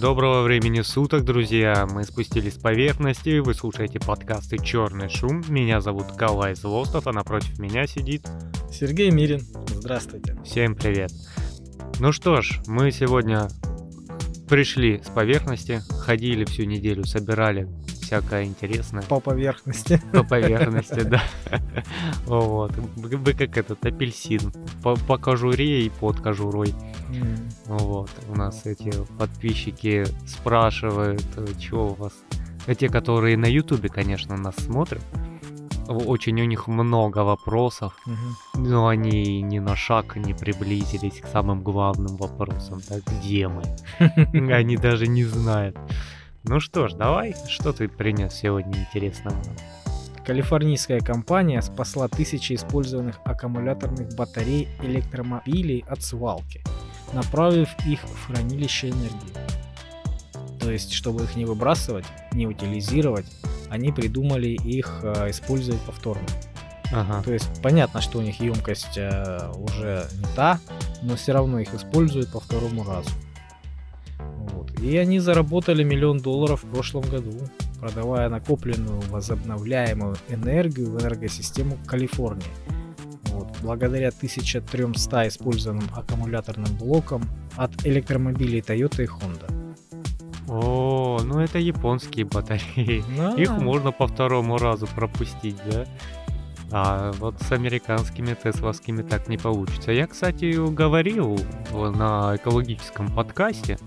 Доброго времени суток, друзья! Мы спустились с поверхности, вы слушаете подкасты «Черный шум». Меня зовут Калай Злостов, а напротив меня сидит... Сергей Мирин. Здравствуйте. Всем привет! Ну что ж, мы сегодня пришли с поверхности, ходили всю неделю, собирали всякое интересное. По поверхности. По поверхности, да. Вот. Вы как этот апельсин. По, по кожуре и под кожурой. Вот. У нас эти подписчики спрашивают, что у вас... А те, которые на ютубе, конечно, нас смотрят, очень у них много вопросов, угу. но они ни на шаг не приблизились к самым главным вопросам. Да, где мы? Они даже не знают. Ну что ж, давай, что ты принес сегодня интересного? Калифорнийская компания спасла тысячи использованных аккумуляторных батарей электромобилей от свалки, направив их в хранилище энергии. То есть, чтобы их не выбрасывать, не утилизировать, они придумали их э, использовать повторно. Ага. То есть понятно, что у них емкость э, уже не та, но все равно их используют по второму разу. И они заработали миллион долларов в прошлом году, продавая накопленную возобновляемую энергию в энергосистему Калифорнии. Вот, благодаря 1300 использованным аккумуляторным блокам от электромобилей Toyota и Honda. О, ну это японские батареи. Да. Их можно по второму разу пропустить, да? А вот с американскими тесловскими так не получится. Я, кстати, говорил на экологическом подкасте,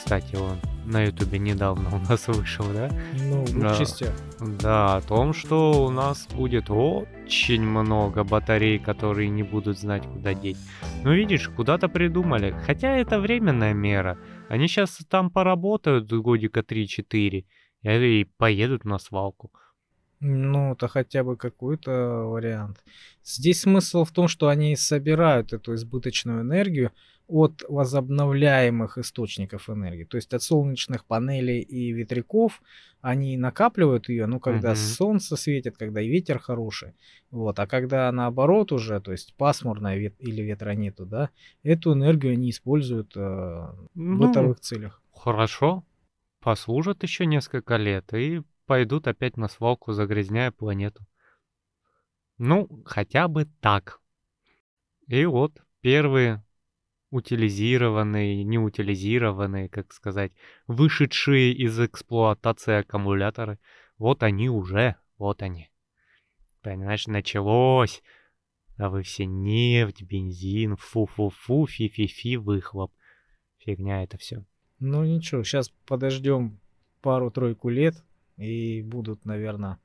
кстати, он на ютубе недавно у нас вышел, да? Ну, в да, частях. Да, о том, что у нас будет очень много батарей, которые не будут знать, куда деть. Ну, видишь, куда-то придумали. Хотя это временная мера. Они сейчас там поработают годика 3-4 и поедут на свалку. Ну, это хотя бы какой-то вариант. Здесь смысл в том, что они собирают эту избыточную энергию, от возобновляемых источников энергии, то есть от солнечных панелей и ветряков, они накапливают ее, ну, когда uh-huh. солнце светит, когда ветер хороший, вот, а когда наоборот уже, то есть пасмурно вет- или ветра нету, да, эту энергию они используют э, в ну, бытовых целях. Хорошо, послужат еще несколько лет и пойдут опять на свалку, загрязняя планету. Ну, хотя бы так. И вот первые утилизированные, неутилизированные, как сказать, вышедшие из эксплуатации аккумуляторы, вот они уже, вот они. Понимаешь, началось. А вы все нефть, бензин, фу-фу-фу, фи-фи-фи, выхлоп. Фигня это все. Ну ничего, сейчас подождем пару-тройку лет и будут, наверное,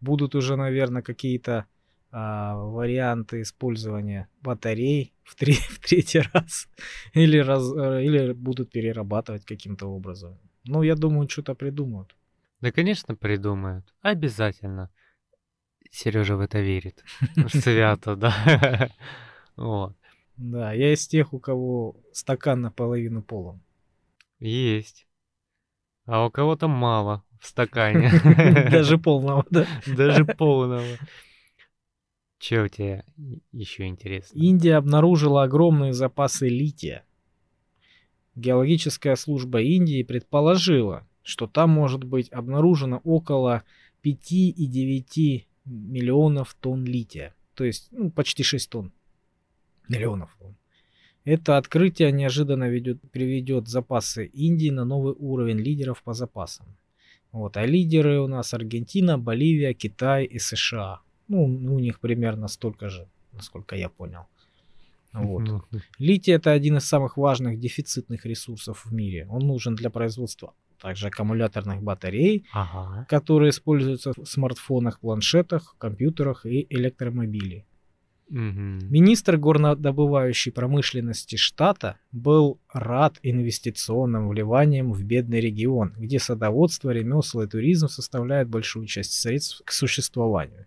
будут уже, наверное, какие-то варианты использования батарей в, три, в третий раз или, раз э, или будут перерабатывать каким-то образом. Ну, я думаю, что-то придумают. Да, конечно, придумают. Обязательно. Сережа в это верит. Свято, да. Вот. Да, я из тех, у кого стакан наполовину полон. Есть. А у кого-то мало в стакане. Даже полного, да? Даже полного. Че у тебя еще интересно? Индия обнаружила огромные запасы лития. Геологическая служба Индии предположила, что там может быть обнаружено около 5,9 миллионов тонн лития. То есть ну, почти 6 тонн. Миллионов. Это открытие неожиданно ведет, приведет запасы Индии на новый уровень лидеров по запасам. Вот, а лидеры у нас Аргентина, Боливия, Китай и США. Ну, у них примерно столько же, насколько я понял. Вот. Литий это один из самых важных дефицитных ресурсов в мире. Он нужен для производства также аккумуляторных батарей, ага. которые используются в смартфонах, планшетах, компьютерах и электромобилях. Угу. Министр горнодобывающей промышленности штата был рад инвестиционным вливаниям в бедный регион, где садоводство, ремесла и туризм составляют большую часть средств к существованию.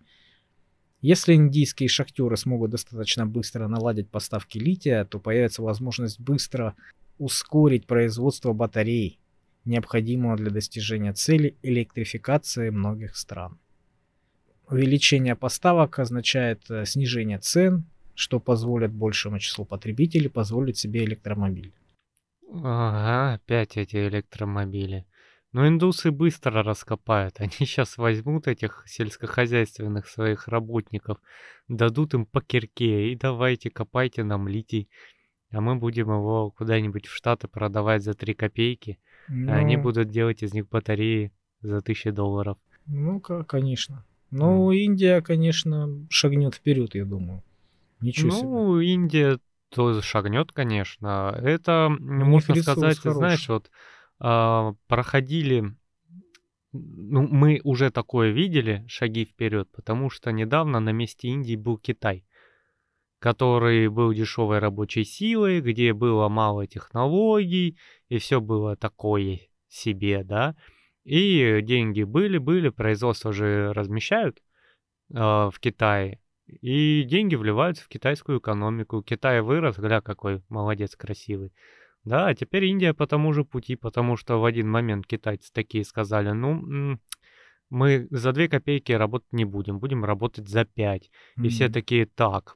Если индийские шахтеры смогут достаточно быстро наладить поставки лития, то появится возможность быстро ускорить производство батарей, необходимого для достижения цели электрификации многих стран. Увеличение поставок означает э, снижение цен, что позволит большему числу потребителей позволить себе электромобиль. Ага, опять эти электромобили. Но индусы быстро раскопают. Они сейчас возьмут этих сельскохозяйственных своих работников, дадут им по кирке и давайте копайте нам литий. А мы будем его куда-нибудь в Штаты продавать за 3 копейки. Ну, а они ну. будут делать из них батареи за тысячи долларов. Ну, конечно. Ну, mm. Индия, конечно, шагнет вперед, я думаю. Ничего ну, себе. Ну, Индия тоже шагнет, конечно. Это, можно сказать, хороший. знаешь, вот э, проходили, ну, мы уже такое видели, шаги вперед, потому что недавно на месте Индии был Китай, который был дешевой рабочей силой, где было мало технологий, и все было такое себе, да. И деньги были, были, производство же размещают э, в Китае, и деньги вливаются в китайскую экономику. Китай вырос, гля какой молодец, красивый. Да, а теперь Индия по тому же пути, потому что в один момент китайцы такие сказали, ну, мы за 2 копейки работать не будем, будем работать за 5. Mm-hmm. И все такие, так,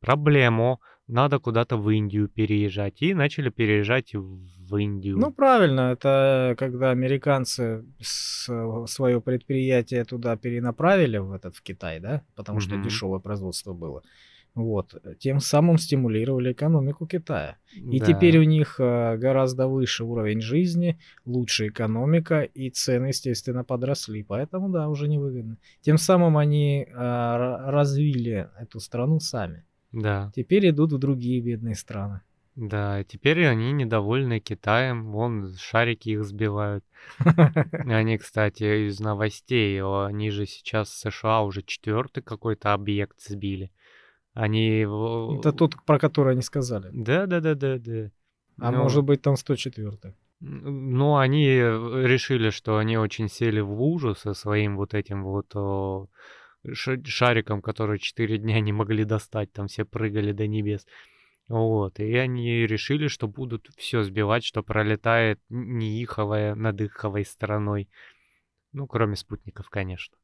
проблему, надо куда-то в Индию переезжать. И начали переезжать в Индию. Ну, правильно, это когда американцы свое предприятие туда перенаправили, в этот, в Китай, да, потому mm-hmm. что дешевое производство было. Вот, тем самым стимулировали экономику Китая. И да. теперь у них э, гораздо выше уровень жизни, лучше экономика, и цены, естественно, подросли. Поэтому, да, уже невыгодно. Тем самым они э, развили эту страну сами. Да. Теперь идут в другие бедные страны. Да, теперь они недовольны Китаем, вон шарики их сбивают. Они, кстати, из новостей, они же сейчас в США уже четвертый какой-то объект сбили. Они... Это тот, про который они сказали. Да, да, да, да, да. А ну, может быть там 104 Ну, они решили, что они очень сели в лужу со своим вот этим вот о, шариком, который 4 дня не могли достать, там все прыгали до небес. Вот, и они решили, что будут все сбивать, что пролетает не иховая над иховой стороной. Ну, кроме спутников, конечно.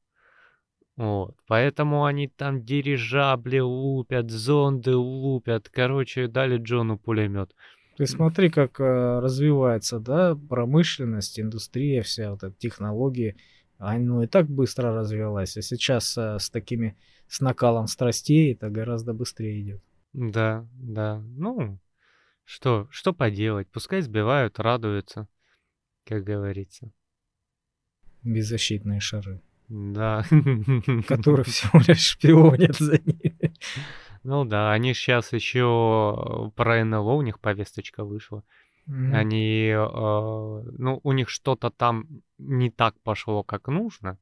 Вот. Поэтому они там дирижабли лупят, зонды лупят. Короче, дали Джону пулемет. Ты смотри, как э, развивается, да, промышленность, индустрия, вся вот эта технологии. Оно и так быстро развивалась, а сейчас э, с такими, с накалом страстей это гораздо быстрее идет. Да, да. Ну, что, что поделать? Пускай сбивают, радуются, как говорится. Беззащитные шары. Да. Которые всего лишь шпионят за ними. Ну да, они сейчас еще про НЛО, у них повесточка вышла. Mm-hmm. Они, э, ну, у них что-то там не так пошло, как нужно,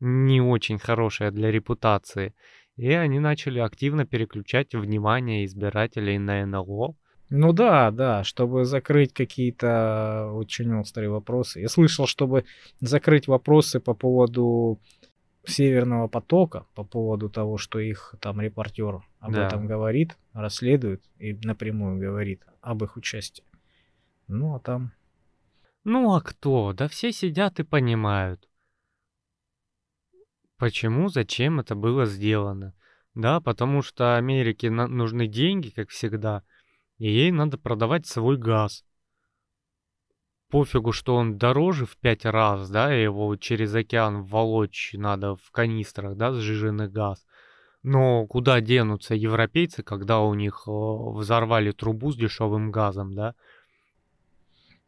не очень хорошее для репутации, и они начали активно переключать внимание избирателей на НЛО. Ну да, да, чтобы закрыть какие-то очень острые вопросы. Я слышал, чтобы закрыть вопросы по поводу Северного потока, по поводу того, что их там репортер об да. этом говорит, расследует и напрямую говорит об их участии. Ну а там... Ну а кто? Да все сидят и понимают. Почему, зачем это было сделано? Да, потому что Америке нужны деньги, как всегда – и ей надо продавать свой газ. Пофигу, что он дороже в пять раз, да, его через океан волочь надо в канистрах, да, сжиженный газ. Но куда денутся европейцы, когда у них э, взорвали трубу с дешевым газом, да?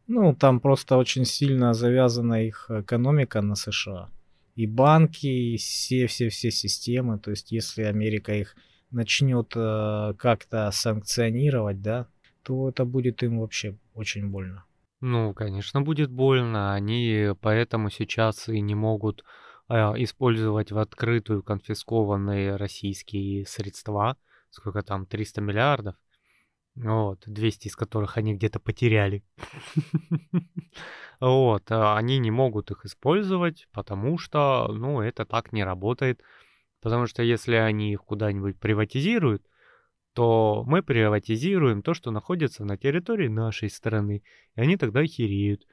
Ну, там просто очень сильно завязана их экономика на США. И банки, и все-все-все системы. То есть, если Америка их начнет э, как-то санкционировать, да, то это будет им вообще очень больно. Ну, конечно, будет больно. Они поэтому сейчас и не могут э, использовать в открытую конфискованные российские средства. Сколько там, 300 миллиардов? Вот, 200 из которых они где-то потеряли. Вот, а они не могут их использовать, потому что, ну, это так не работает. Потому что если они их куда-нибудь приватизируют, то мы приватизируем то, что находится на территории нашей страны. И они тогда хереют.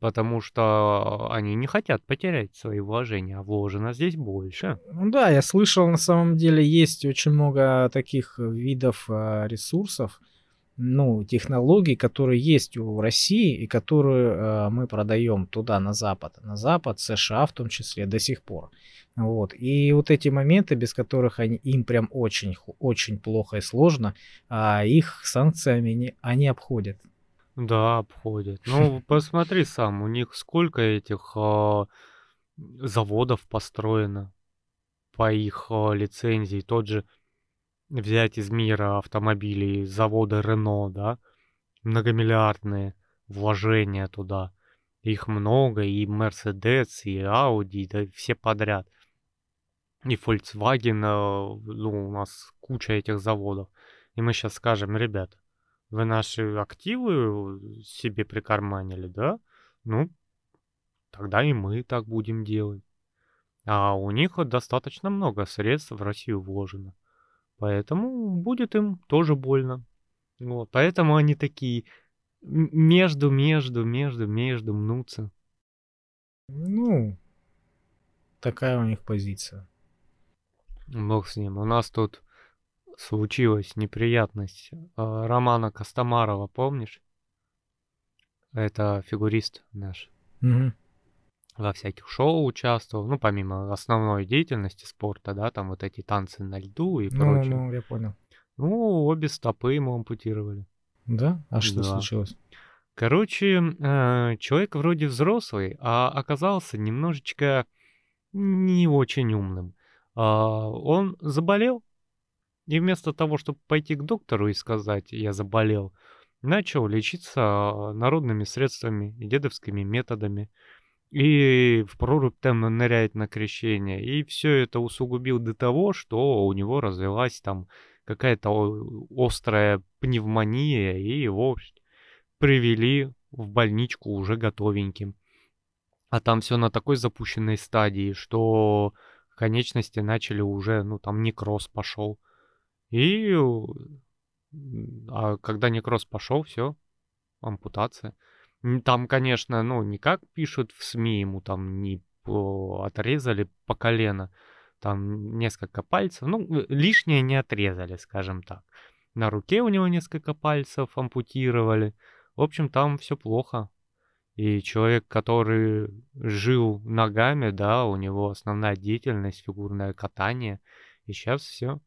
Потому что они не хотят потерять свои вложения, а вложено здесь больше. Ну да, я слышал, на самом деле есть очень много таких видов а, ресурсов, ну, технологий, которые есть у России и которые э, мы продаем туда, на Запад. На Запад, США в том числе, до сих пор. Вот. И вот эти моменты, без которых они, им прям очень, очень плохо и сложно, а их санкциями не, они обходят. Да, обходят. Ну, посмотри сам, у них сколько этих э, заводов построено по их э, лицензии. Тот же взять из мира автомобилей завода Рено, да, многомиллиардные вложения туда. Их много, и Mercedes, и Audi, да все подряд. И Volkswagen, э, ну, у нас куча этих заводов. И мы сейчас скажем, ребят, вы наши активы себе прикарманили, да? Ну, тогда и мы так будем делать. А у них достаточно много средств в Россию вложено. Поэтому будет им тоже больно. Вот, поэтому они такие между, между, между, между мнутся. Ну, такая у них позиция. Бог с ним. У нас тут случилась неприятность. А, Романа Костомарова, помнишь? Это фигурист наш. Угу во всяких шоу участвовал, ну, помимо основной деятельности спорта, да, там вот эти танцы на льду и ну, прочее. Ну, я понял. Ну, обе стопы ему ампутировали. Да? А что да. случилось? Короче, э, человек вроде взрослый, а оказался немножечко не очень умным. А, он заболел, и вместо того, чтобы пойти к доктору и сказать «я заболел», начал лечиться народными средствами и дедовскими методами – и в прорубь там ныряет на крещение. И все это усугубил до того, что у него развелась там какая-то острая пневмония, и его привели в больничку уже готовеньким. А там все на такой запущенной стадии, что конечности начали уже, ну там некроз пошел. И а когда некроз пошел, все, ампутация. Там, конечно, ну, не как пишут в СМИ, ему там не отрезали по колено, там несколько пальцев, ну, э, лишнее не отрезали, скажем так. На руке у него несколько пальцев ампутировали. В общем, там все плохо. И человек, который жил ногами, да, у него основная деятельность, фигурное катание. И сейчас все.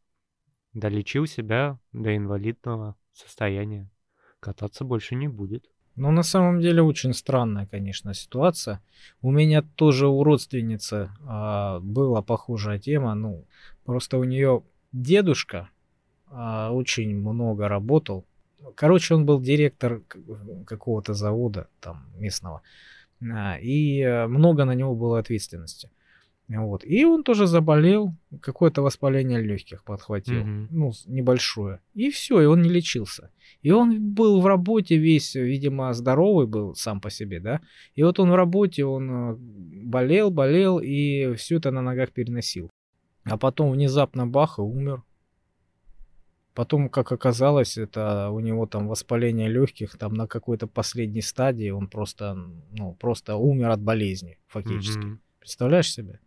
Долечил себя до инвалидного состояния. Кататься больше не будет. Но на самом деле очень странная, конечно, ситуация. У меня тоже у родственницы а, была похожая тема. Ну, просто у нее дедушка а, очень много работал. Короче, он был директор какого-то завода там местного. А, и э, много на него было ответственности. Вот. И он тоже заболел, какое-то воспаление легких подхватил, mm-hmm. ну, небольшое. И все, и он не лечился. И он был в работе весь, видимо, здоровый был сам по себе, да. И вот он в работе, он э, болел, болел, и все это на ногах переносил. А потом внезапно бах и умер. Потом, как оказалось, это у него там воспаление легких, там на какой-то последней стадии он просто, ну, просто умер от болезни, фактически. Mm-hmm. Представляешь себе?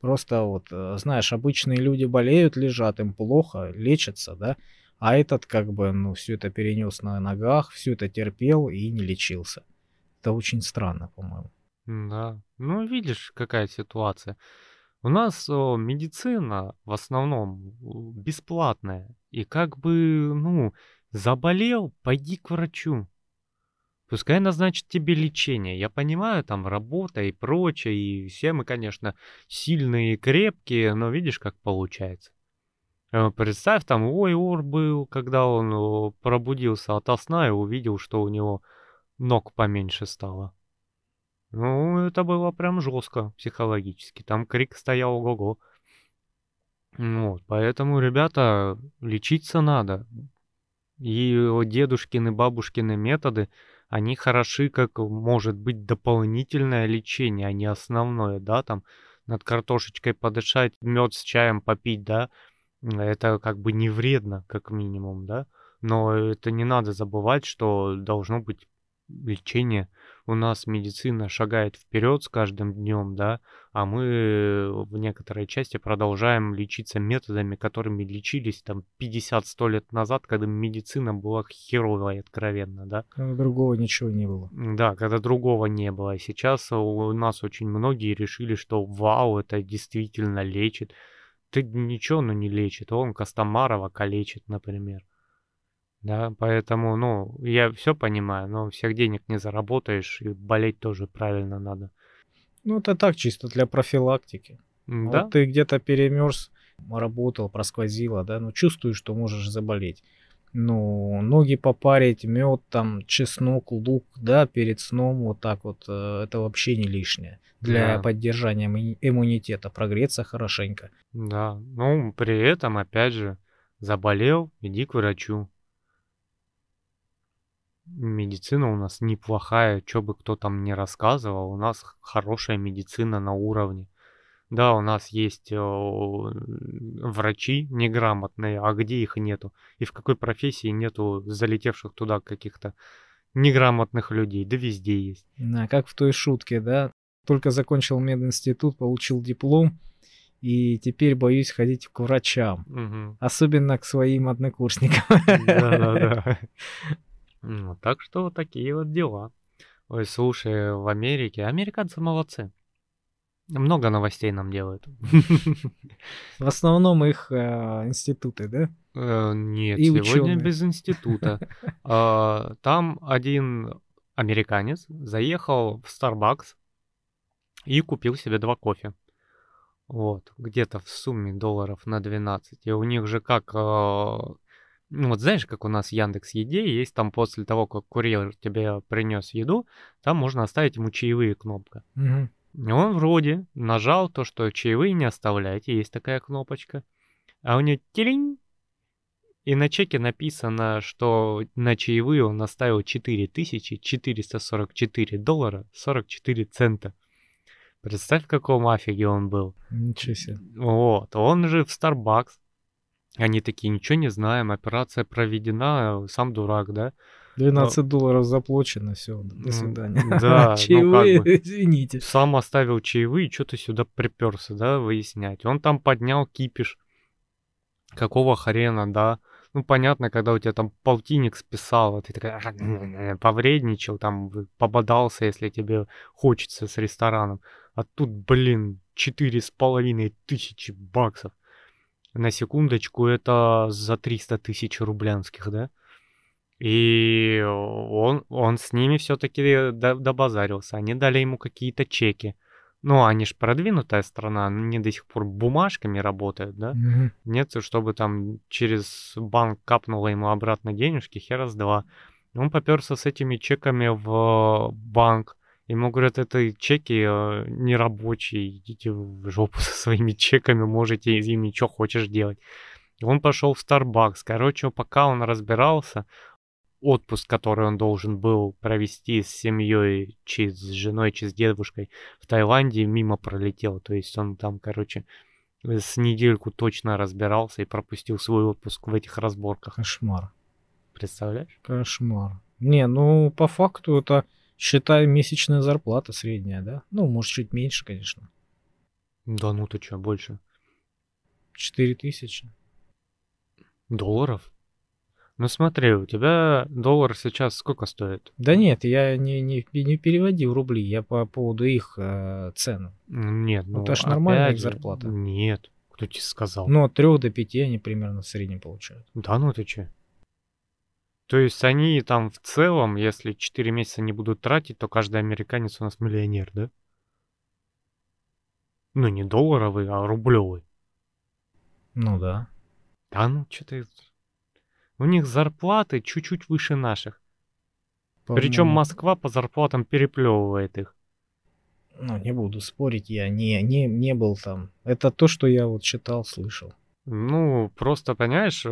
Просто вот, э, знаешь, обычные люди болеют, лежат, им плохо, лечатся, да, а этот как бы, ну, все это перенес на ногах, все это терпел и не лечился. Это очень странно, по-моему. Да, ну видишь, какая ситуация. У нас о, медицина в основном бесплатная. И как бы, ну, заболел, пойди к врачу. Пускай назначит тебе лечение. Я понимаю, там работа и прочее, и все мы, конечно, сильные и крепкие, но видишь, как получается. Э, представь, там ой ор был, когда он пробудился от сна и увидел, что у него ног поменьше стало. Ну, это было прям жестко психологически. Там крик стоял ого-го. Вот, поэтому, ребята, лечиться надо. И дедушкины, бабушкины методы – они хороши как, может быть, дополнительное лечение, а не основное, да, там над картошечкой подышать, мед с чаем попить, да, это как бы не вредно, как минимум, да, но это не надо забывать, что должно быть лечение. У нас медицина шагает вперед с каждым днем, да, а мы в некоторой части продолжаем лечиться методами, которыми лечились там 50-100 лет назад, когда медицина была херовой откровенно, да. Когда другого ничего не было. Да, когда другого не было. И сейчас у нас очень многие решили, что вау, это действительно лечит. Ты ничего, ну, не лечит. Он Костомарова калечит, например. Да, поэтому, ну, я все понимаю, но всех денег не заработаешь, и болеть тоже правильно надо. Ну, это так, чисто для профилактики. Да? Вот ты где-то перемерз, работал, просквозило, да, ну, чувствуешь, что можешь заболеть. Ну, ноги попарить, мед, там, чеснок, лук, да, перед сном, вот так вот, э, это вообще не лишнее. Для Да. поддержания иммуни- иммунитета, прогреться хорошенько. Да, ну, при этом, опять же, заболел, иди к врачу. Медицина у нас неплохая, что бы кто там ни рассказывал, у нас хорошая медицина на уровне. Да, у нас есть э, врачи неграмотные, а где их нету? И в какой профессии нету залетевших туда каких-то неграмотных людей? Да везде есть. Да, как в той шутке, да, только закончил мединститут, получил диплом, и теперь боюсь ходить к врачам, Мгм. особенно к своим однокурсникам. Да-да-да. Ну, так что вот такие вот дела. Ой, слушай, в Америке, американцы молодцы. Много новостей нам делают. В основном их э, институты, да? Э, Нет, И сегодня ученые. без института. А, Там один американец заехал в Starbucks и купил себе два кофе. Вот, где-то в сумме долларов на 12. И у них же как... Ну вот знаешь, как у нас в Яндекс Еде есть там после того, как курьер тебе принес еду, там можно оставить ему чаевые кнопка. И он вроде нажал то, что чаевые не оставляйте, есть такая кнопочка. А у него тиринь, и на чеке написано, что на чаевые он оставил 4444 доллара 44 цента. Представь, в каком афиге он был. Ничего себе. Вот, он же в Starbucks. Они такие, ничего не знаем, операция проведена, сам дурак, да? 12 долларов заплачено, все, до Ну, свидания. да, ну, Чаевые, как бы. извините. Сам оставил чаевые, что-то сюда приперся, да, выяснять. Он там поднял кипиш. Какого хрена, да? Ну, понятно, когда у тебя там полтинник списал, ты такая, «А, повредничал, там, пободался, если тебе хочется с рестораном. А тут, блин, четыре с половиной тысячи баксов. На секундочку, это за 300 тысяч рублянских, да? И он, он с ними все-таки добазарился. Они дали ему какие-то чеки. Ну, они ж продвинутая страна, они до сих пор бумажками работают, да? Мгм. Нет, чтобы там через банк капнуло ему обратно денежки, хера с два. Он поперся с этими чеками в банк. Ему говорят, это чеки э, нерабочие, идите в жопу со своими чеками, можете из ими что хочешь делать. И Он пошел в Starbucks. Короче, пока он разбирался, отпуск, который он должен был провести с семьей, чи с женой, чи с дедушкой в Таиланде, мимо пролетел. То есть он там, короче, с недельку точно разбирался и пропустил свой отпуск в этих разборках. Кошмар. Представляешь? Кошмар. Не, ну, по факту это, считай, месячная зарплата средняя, да? Ну, может, чуть меньше, конечно. Да ну ты что, больше? 4 тысячи. Долларов? Ну смотри, у тебя доллар сейчас сколько стоит? Да нет, я не, не, не переводил рубли, я по поводу их э, цен. Нет, Ну, ну это ж нормальная их же, зарплата. Нет, кто тебе сказал? Ну, от 3 до 5 они примерно в среднем получают. Да ну ты че? То есть они там в целом, если 4 месяца не будут тратить, то каждый американец у нас миллионер, да? Ну не долларовый, а рублевый. Ну да. Да ну что ты... У них зарплаты чуть-чуть выше наших. Причем Москва по зарплатам переплевывает их. Ну, не буду спорить, я не, не, не был там. Это то, что я вот читал, слышал. Ну, просто, понимаешь, э,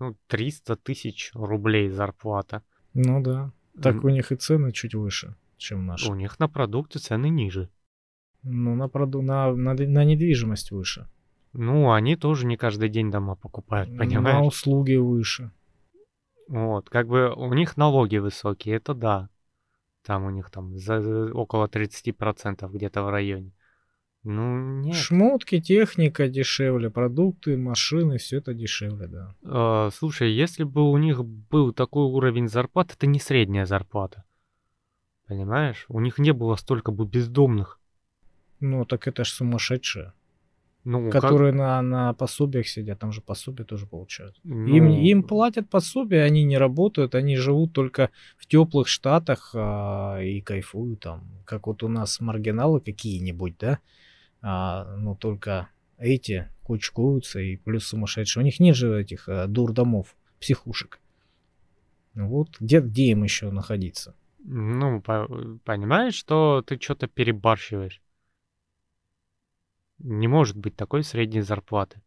ну, 300 тысяч рублей зарплата. Ну да. Так у них и цены чуть выше, чем наши. У них на продукты цены ниже. Ну, на, проду... на, на, на недвижимость выше. Ну, они тоже не каждый день дома покупают, На понимаешь? услуги выше. Вот, как бы у них налоги высокие, это да. Там у них там за, около 30% где-то в районе. Ну, нет. Шмотки, техника дешевле, продукты, машины, все это дешевле, да. А, слушай, если бы у них был такой уровень зарплат, это не средняя зарплата. Понимаешь? У них не было столько бы бездомных. Ну, так это ж сумасшедшие. Ну, как- которые на, на пособиях сидят, там же пособия тоже получают. ну, Им, им платят пособие, они не работают, они живут только в теплых штатах а, и кайфуют там. Как вот у нас маргиналы какие-нибудь, да? А, ну, только эти кучкуются и плюс сумасшедшие. У них нет же этих а, дурдомов, психушек. Вот где, где им еще находиться? Ну, по- понимаешь, что ты что-то перебарщиваешь. Не может быть такой средней зарплаты.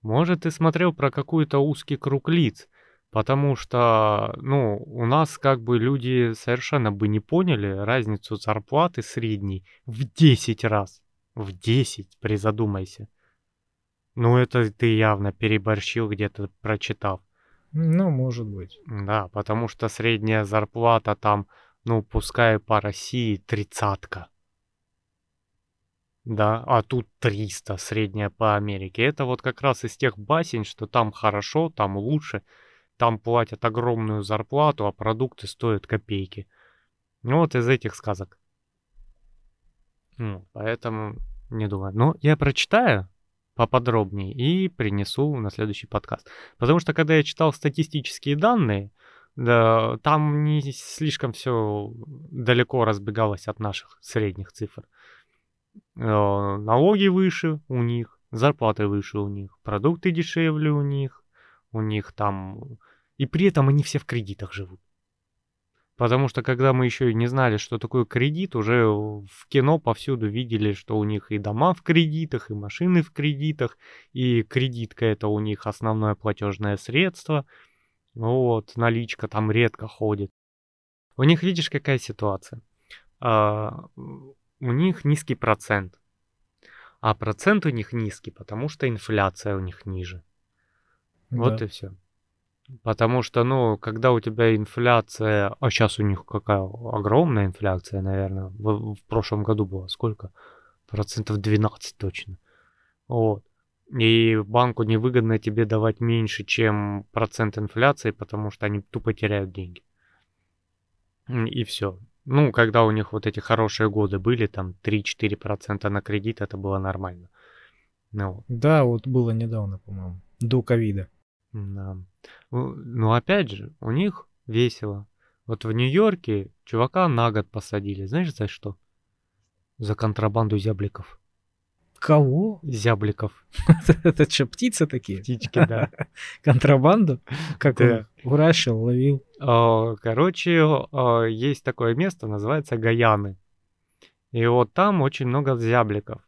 Может, ты смотрел про какой-то узкий круг лиц, потому что, ну, у нас как бы люди совершенно бы не поняли разницу зарплаты средней в 10 раз. В 10, призадумайся. Ну, это ты явно переборщил где-то прочитав. Ну, может быть. Да, потому что средняя зарплата там, ну, пускай по России тридцатка. Да, а тут 300 средняя по Америке. Это вот как раз из тех басен, что там хорошо, там лучше, там платят огромную зарплату, а продукты стоят копейки. Ну вот из этих сказок. Ну, поэтому не думаю. Но я прочитаю поподробнее и принесу на следующий подкаст. Потому что когда я читал статистические данные, да, там не слишком все далеко разбегалось от наших средних цифр. Э, Налоги выше у них, зарплаты выше у них, продукты дешевле у них, у них там... И при этом они все в кредитах живут. Потому что когда мы еще и не знали, что такое кредит, уже в кино повсюду видели, что у них и дома в кредитах, и машины в кредитах, и кредитка это у них основное платежное средство. Вот, наличка там редко ходит. У них, видишь, какая ситуация? А, у них низкий процент. А процент у них низкий, потому что инфляция у них ниже. Вот Да. и все. Потому что, ну, когда у тебя инфляция, а сейчас у них какая огромная инфляция, наверное, в, в прошлом году была сколько? Процентов 12 точно. Вот. И банку невыгодно тебе давать меньше, чем процент инфляции, потому что они тупо теряют деньги. И все. Ну, когда у них вот эти хорошие годы были, там 3-4% на кредит, это было нормально. Ну. Да, вот было недавно, по-моему, до ковида. Да. Ну, ну, опять же, у них весело. Вот в Нью-Йорке чувака на год посадили. Знаешь, за что? За контрабанду зябликов. Кого? Зябликов. Это что, птицы такие? Птички, да. Контрабанду? Как он выращивал, ловил? А, Короче, а, есть такое место, называется Гаяны. И вот там очень много зябликов.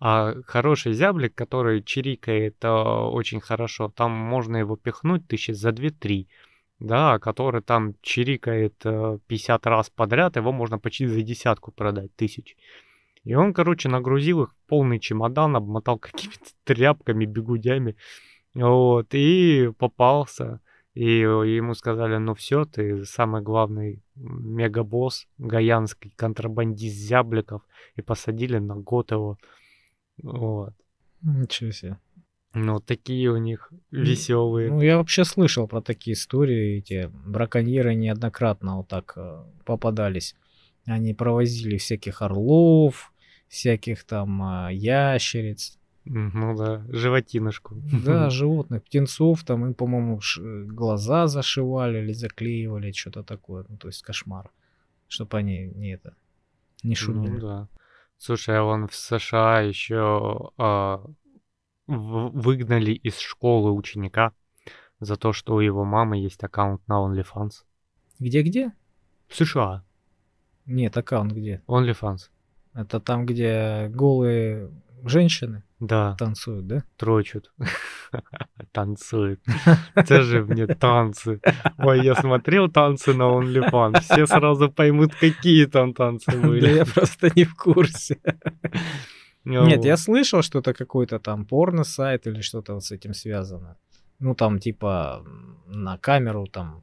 А хороший зяблик, который чирикает а, очень хорошо, там можно его пихнуть тысячи за 2-3. Да, а который там чирикает а, 50 раз подряд, его можно почти за десятку продать тысяч. И он, короче, нагрузил их в полный чемодан, обмотал какими-то тряпками, бегудями. Вот, и попался. И ему сказали, ну все, ты самый главный мегабосс, гаянский контрабандист зябликов. И посадили на год его. Вот. Ничего себе. Ну, такие у них веселые. Ну, я вообще слышал про такие истории. Эти браконьеры неоднократно вот так э, попадались. Они провозили всяких орлов, всяких там а, ящериц. Ну да, животинушку. Да, животных, птенцов, там им, по-моему, ш- глаза зашивали или заклеивали, что-то такое. Ну, то есть кошмар. Чтобы они не это, не шумели. Ну да. Слушай, а вон в США еще а, выгнали из школы ученика за то, что у его мамы есть аккаунт на OnlyFans. Где-где? В США. Нет, аккаунт где? OnlyFans. Это там, где голые женщины Да, танцуют, да? трочут. Танцуют. Это же мне танцы. Ой, я смотрел танцы на OnlyFans. Все сразу поймут, какие там танцы Да были. я просто не в курсе. Нет, Вот. я слышал, что это какой-то там порно-сайт или что-то вот с этим связано. Ну, там типа на камеру там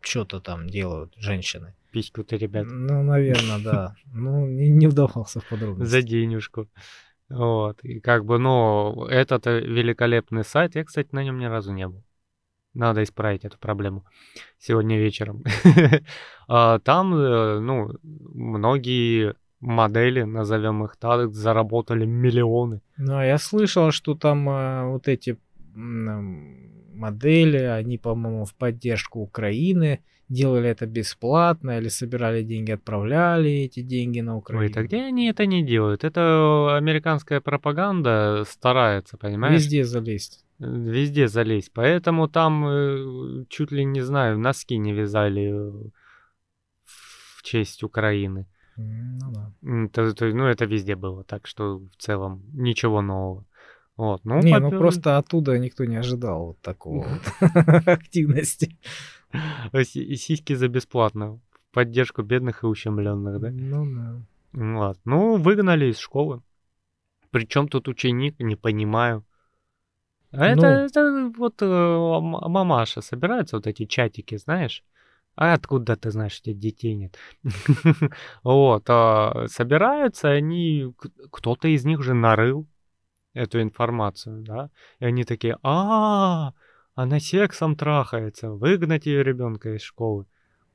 что-то там делают женщины. письку ты, ребят. Ну, наверное, да. Ну, не, не вдавался в подробности. За денежку. Вот. И как бы, ну, этот э, великолепный сайт, я, кстати, на нем ни разу не был. Надо исправить эту проблему сегодня вечером. А там, э, ну, многие модели, назовем их так, заработали миллионы. Ну, а я слышал, что там э, вот эти модели, они, по-моему, в поддержку Украины делали это бесплатно или собирали деньги, отправляли эти деньги на Украину. Ой, так где они это не делают? Это американская пропаганда старается, понимаешь? Везде залезть. Везде залезть. Поэтому там э, чуть ли не знаю, носки не вязали э, в честь Украины. Ну да. То, то, ну, это везде было, так что в целом ничего нового. Вот, ну, не, ну просто оттуда никто не ожидал вот такого активности. Сиськи за бесплатно. В поддержку бедных и ущемленных, да? Ну да. Вот. Ну, выгнали из школы. Причем тут ученик, не понимаю. А это, ну, это вот э, мамаша собираются вот эти чатики, знаешь? А откуда ты знаешь, что детей нет? вот, а, собираются они, кто-то из них же нарыл эту информацию, да, и они такие, а, она сексом трахается, выгнать ее ребенка из школы.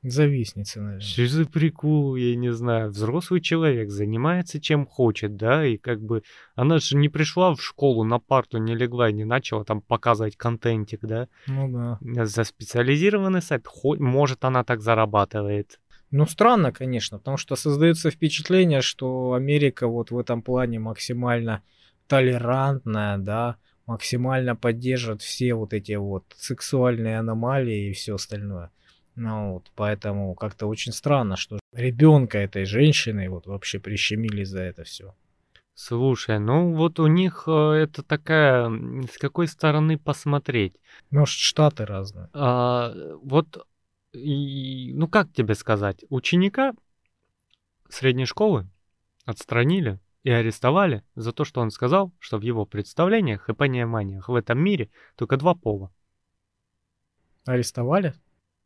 Завистница, наверное. Что за прикол, я не знаю. Взрослый человек занимается чем хочет, да, и как бы она же не пришла в школу на парту, не легла, не начала там показывать контентик, да. Ну да. За специализированный сайт, хоть, может, она так зарабатывает. Ну, странно, конечно, потому что создается впечатление, что Америка вот в этом плане максимально толерантная, да, максимально поддерживает все вот эти вот сексуальные аномалии и все остальное. Ну вот, поэтому как-то очень странно, что ребенка этой женщины вот вообще прищемили за это все. Слушай, ну вот у них э, это такая, с какой стороны посмотреть? Может, штаты разные. А, вот, и, ну как тебе сказать, ученика средней школы отстранили и арестовали за то, что он сказал, что в его представлениях и пониманиях в этом мире только два пола. Арестовали?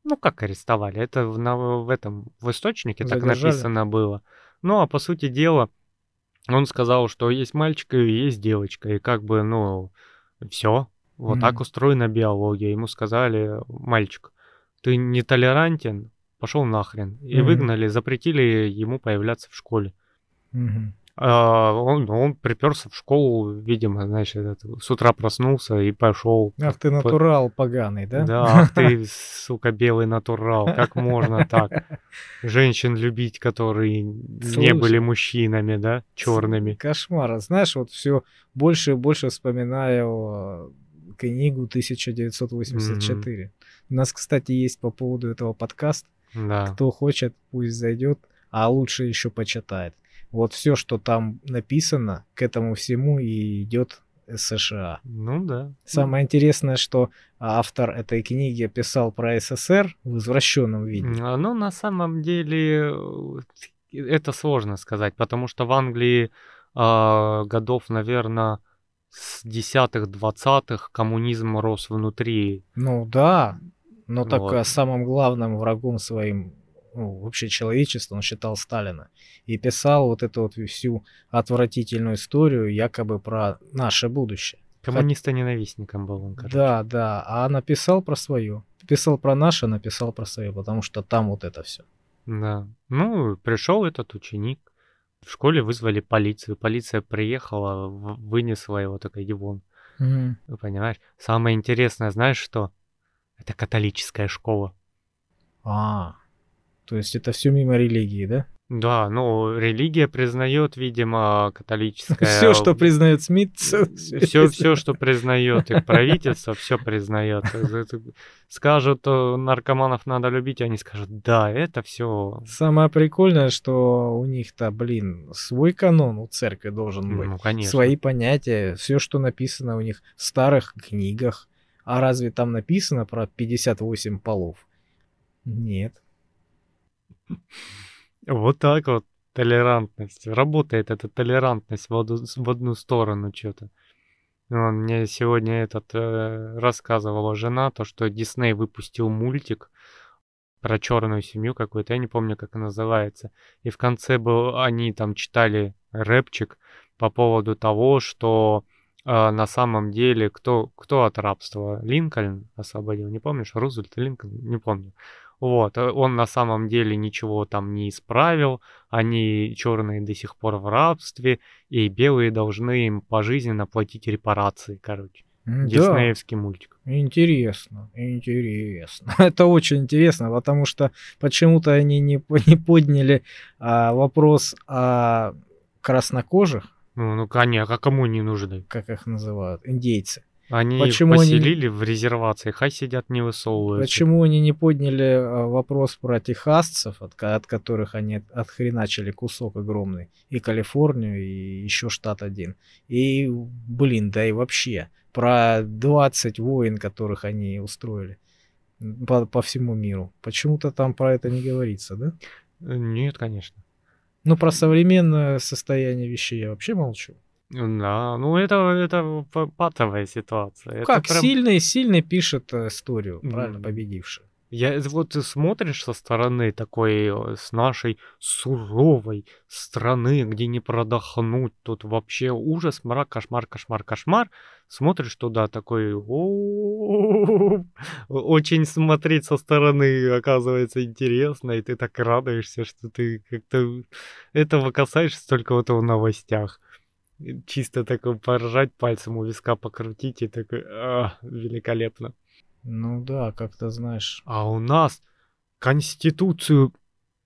Ну, как арестовали? Это в, на, в этом, в источнике Задержали. так написано было. Ну, а по сути дела, он сказал, что есть мальчик и есть девочка. И как бы, ну, все. Вот mm. так устроена биология. Ему сказали, мальчик, ты нетолерантен, пошел нахрен. И mm. выгнали, запретили ему появляться в школе. Mm-hmm. А, он, он приперся в школу, видимо, значит, с утра проснулся и пошел. Ах ты натурал по... поганый, да? Да, ах ты, сука, белый натурал. Как можно так? Женщин любить, которые Слушай, не были мужчинами, да, черными. Кошмар. Знаешь, вот все больше и больше вспоминаю книгу 1984. Mm-hmm. У нас, кстати, есть по поводу этого подкаст. Да. Кто хочет, пусть зайдет, а лучше еще почитает. Вот все, что там написано, к этому всему и идет США. Ну да. Самое интересное, что автор этой книги писал про СССР в извращенном виде. Ну, на самом деле, э, это сложно сказать, потому что в Англии э, годов, наверное, с десятых, двадцатых коммунизм рос внутри. Ну да, но вот. так самым главным врагом своим ну, вообще человечество, он считал Сталина. И писал вот эту вот всю отвратительную историю якобы про наше будущее. Коммуниста-ненавистником был он, короче. Да, да, а написал про свое. Писал про наше, написал про свое, потому что там вот это все. Да. Ну, пришел этот ученик. В школе вызвали полицию. Полиция приехала, вынесла его, иди вон. Угу. Понимаешь? Самое интересное, знаешь что? Это католическая школа. А, то есть это все мимо религии, да? Да, ну, религия признает, видимо, католическая... Все, что признает СМИ, все, все, что признает их правительство, все признает. Скажут, наркоманов надо любить, они скажут, да, это все. Самое прикольное, что у них-то, блин, свой канон у церкви должен быть. Ну, конечно. Свои понятия, все, что написано у них в старых книгах. А разве там написано про 58 полов? Нет. Вот так вот толерантность. Работает эта толерантность в одну, в одну сторону что-то. Мне сегодня этот э, рассказывала жена, то, что Дисней выпустил мультик про черную семью какую-то, я не помню, как она называется. И в конце был, они там читали рэпчик по поводу того, что э, на самом деле кто, кто от рабства Линкольн освободил, не помнишь? Рузвельт Линкольн, не помню. Вот, э, он на самом деле ничего там не исправил, они черные до сих пор в рабстве, и белые должны им пожизненно платить репарации, короче. М, Диснеевский мультик. Да, интересно, интересно. Это очень интересно, потому что почему-то они не, не подняли а, вопрос о краснокожих, Ну, ну конечно, а кому они нужны? как их называют, индейцы. Они Почему они поселили в резервации, хай сидят, не высовываются. Почему они не подняли а, вопрос про техасцев, от, от которых они от- отхреначили кусок огромный, и Калифорнию, и еще штат один. И, блин, да и вообще, про 20 войн, которых они устроили по, по всему миру. Почему-то там про это не говорится, да? Э, Нет, конечно. Ну, про современное состояние вещей я вообще молчу. Да, ну это, это патовая ситуация. Это как прям- сильный, сильный пишет э, историю, правильно, М. победивший. Я вот ты смотришь со стороны такой, э, с нашей суровой страны, где не продохнуть, тут вообще ужас, мрак, кошмар, кошмар, кошмар. Смотришь туда такой, «О, очень смотреть со стороны оказывается интересно, и ты так радуешься, что ты как-то этого касаешься только вот в новостях. Чисто такой поржать пальцем у виска покрутить и такой, «А, великолепно. Ну да, как-то знаешь. А у нас Конституцию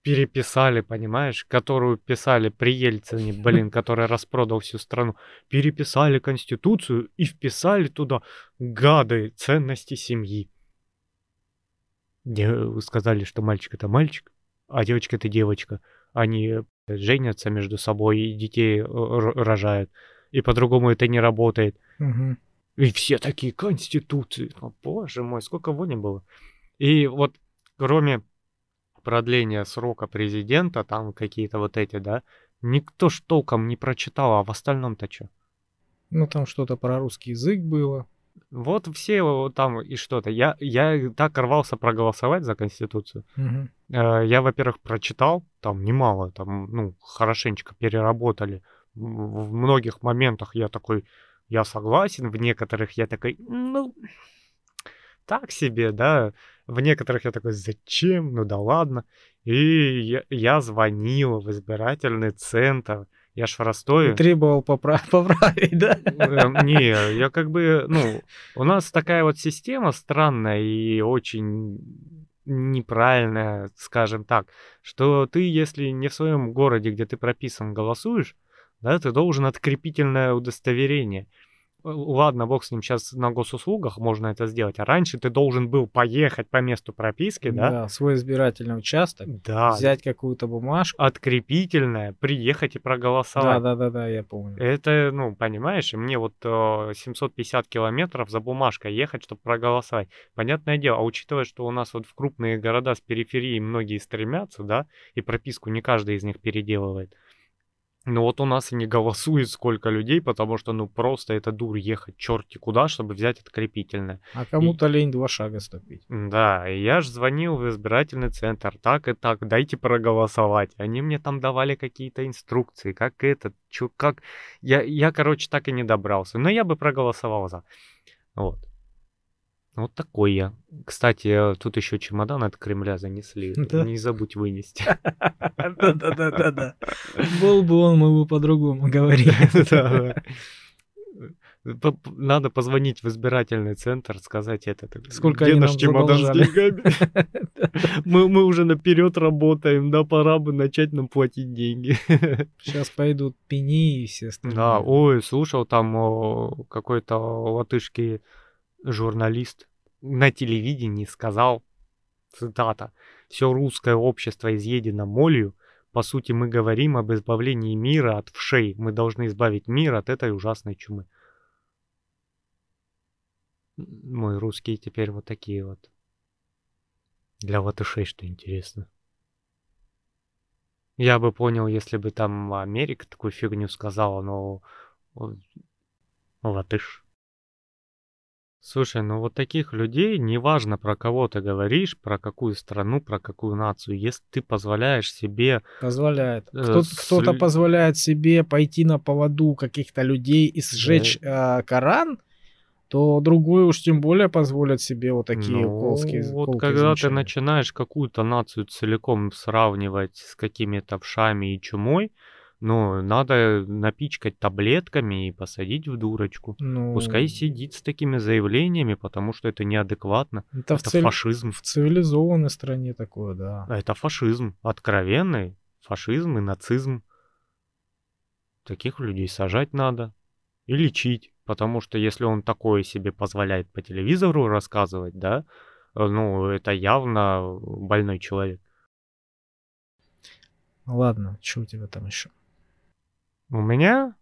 переписали, понимаешь, которую писали при Ельцине, блин, который распродал всю страну. Переписали Конституцию и вписали туда гады ценности семьи. Де- Сказали, что мальчик это мальчик, а девочка это девочка. Они женятся между собой и детей э, рожают. И по-другому это не работает. Мгм. И все такие конституции. О, боже мой, сколько вони было. И вот кроме продления срока президента, там какие-то вот эти, да, никто ж толком не прочитал, а в остальном-то что? Ну, там что-то про русский язык было. Вот все там и что-то. Я, я так рвался проголосовать за Конституцию. Э, Я, во-первых, прочитал, там немало, там, ну, хорошенечко переработали. В в многих моментах я такой, я согласен, в некоторых я такой, ну, так себе, да. В некоторых я такой, зачем? Ну да ладно. И я, я звонил в избирательный центр. Я ж в Ростове. Требовал попра- поправить, да? Э, Не, я как бы, ну, у нас такая вот система странная и очень неправильная, скажем так, что ты, если не в своем городе, где ты прописан, голосуешь, да, ты должен открепительное удостоверение. Э, Ладно, бог с ним, сейчас на госуслугах можно это сделать, а раньше ты должен был поехать по месту прописки, да? Да, свой избирательный участок, Да. взять какую-то бумажку. Открепительное, приехать и проголосовать. Да, да, да, да, я помню. Это, ну, понимаешь, мне вот э, 750 километров за бумажкой ехать, чтобы проголосовать. Понятное дело, а учитывая, что у нас вот в крупные города с периферии многие стремятся, да, и прописку не каждый из них переделывает. Но вот у нас и не голосует сколько людей, потому что, ну, просто это дур ехать черти куда, чтобы взять открепительное. А кому-то лень два шага ступить. Да, и я ж звонил в избирательный центр, так и так, дайте проголосовать. Они мне там давали какие-то инструкции, как это, чё, как... Я, я, короче, так и не добрался, но я бы проголосовал за. Вот. Вот такой я. Кстати, тут еще чемодан от Кремля занесли. Да. Не забудь вынести. Да-да-да-да-да. Был бы он, мы бы по-другому говорили. Надо позвонить в избирательный центр, сказать это. Сколько «Где они наш нам чемодан с задолжали?» деньгами? Мы, мы уже наперед работаем, да, пора бы начать нам платить деньги. Сейчас пойдут пени и все остальные. Да, ой, слушал там какой-то латышский журналист на телевидении сказал, цитата, «Все русское общество изъедено молью, по сути, мы говорим об избавлении мира от вшей. Мы должны избавить мир от этой ужасной чумы. Мой русские теперь вот такие вот. Для латышей, что интересно. Я бы понял, если бы там Америка такую фигню сказала, но... Латыш. Слушай, ну вот таких людей, неважно про кого ты говоришь, про какую страну, про какую нацию, если ты позволяешь себе... Позволяет. Э, Кто, с- Кто-то позволяет себе пойти на поводу каких-то людей и сжечь э, Коран, то другой уж тем более позволят себе вот такие Ну, колские вот когда ты замечания. начинаешь какую-то нацию целиком сравнивать с какими-то вшами и чумой, ну, надо напичкать таблетками и посадить в дурочку. Ну, Пускай сидит с такими заявлениями, потому что это неадекватно. Это, Это цивили- фашизм. в цивилизованной стране такое, да. Это фашизм. Откровенный фашизм и нацизм. Таких людей сажать надо. И лечить. Потому что если он такое себе позволяет по телевизору рассказывать, да, ну, это явно больной человек. Ладно, что у тебя там еще? У меня?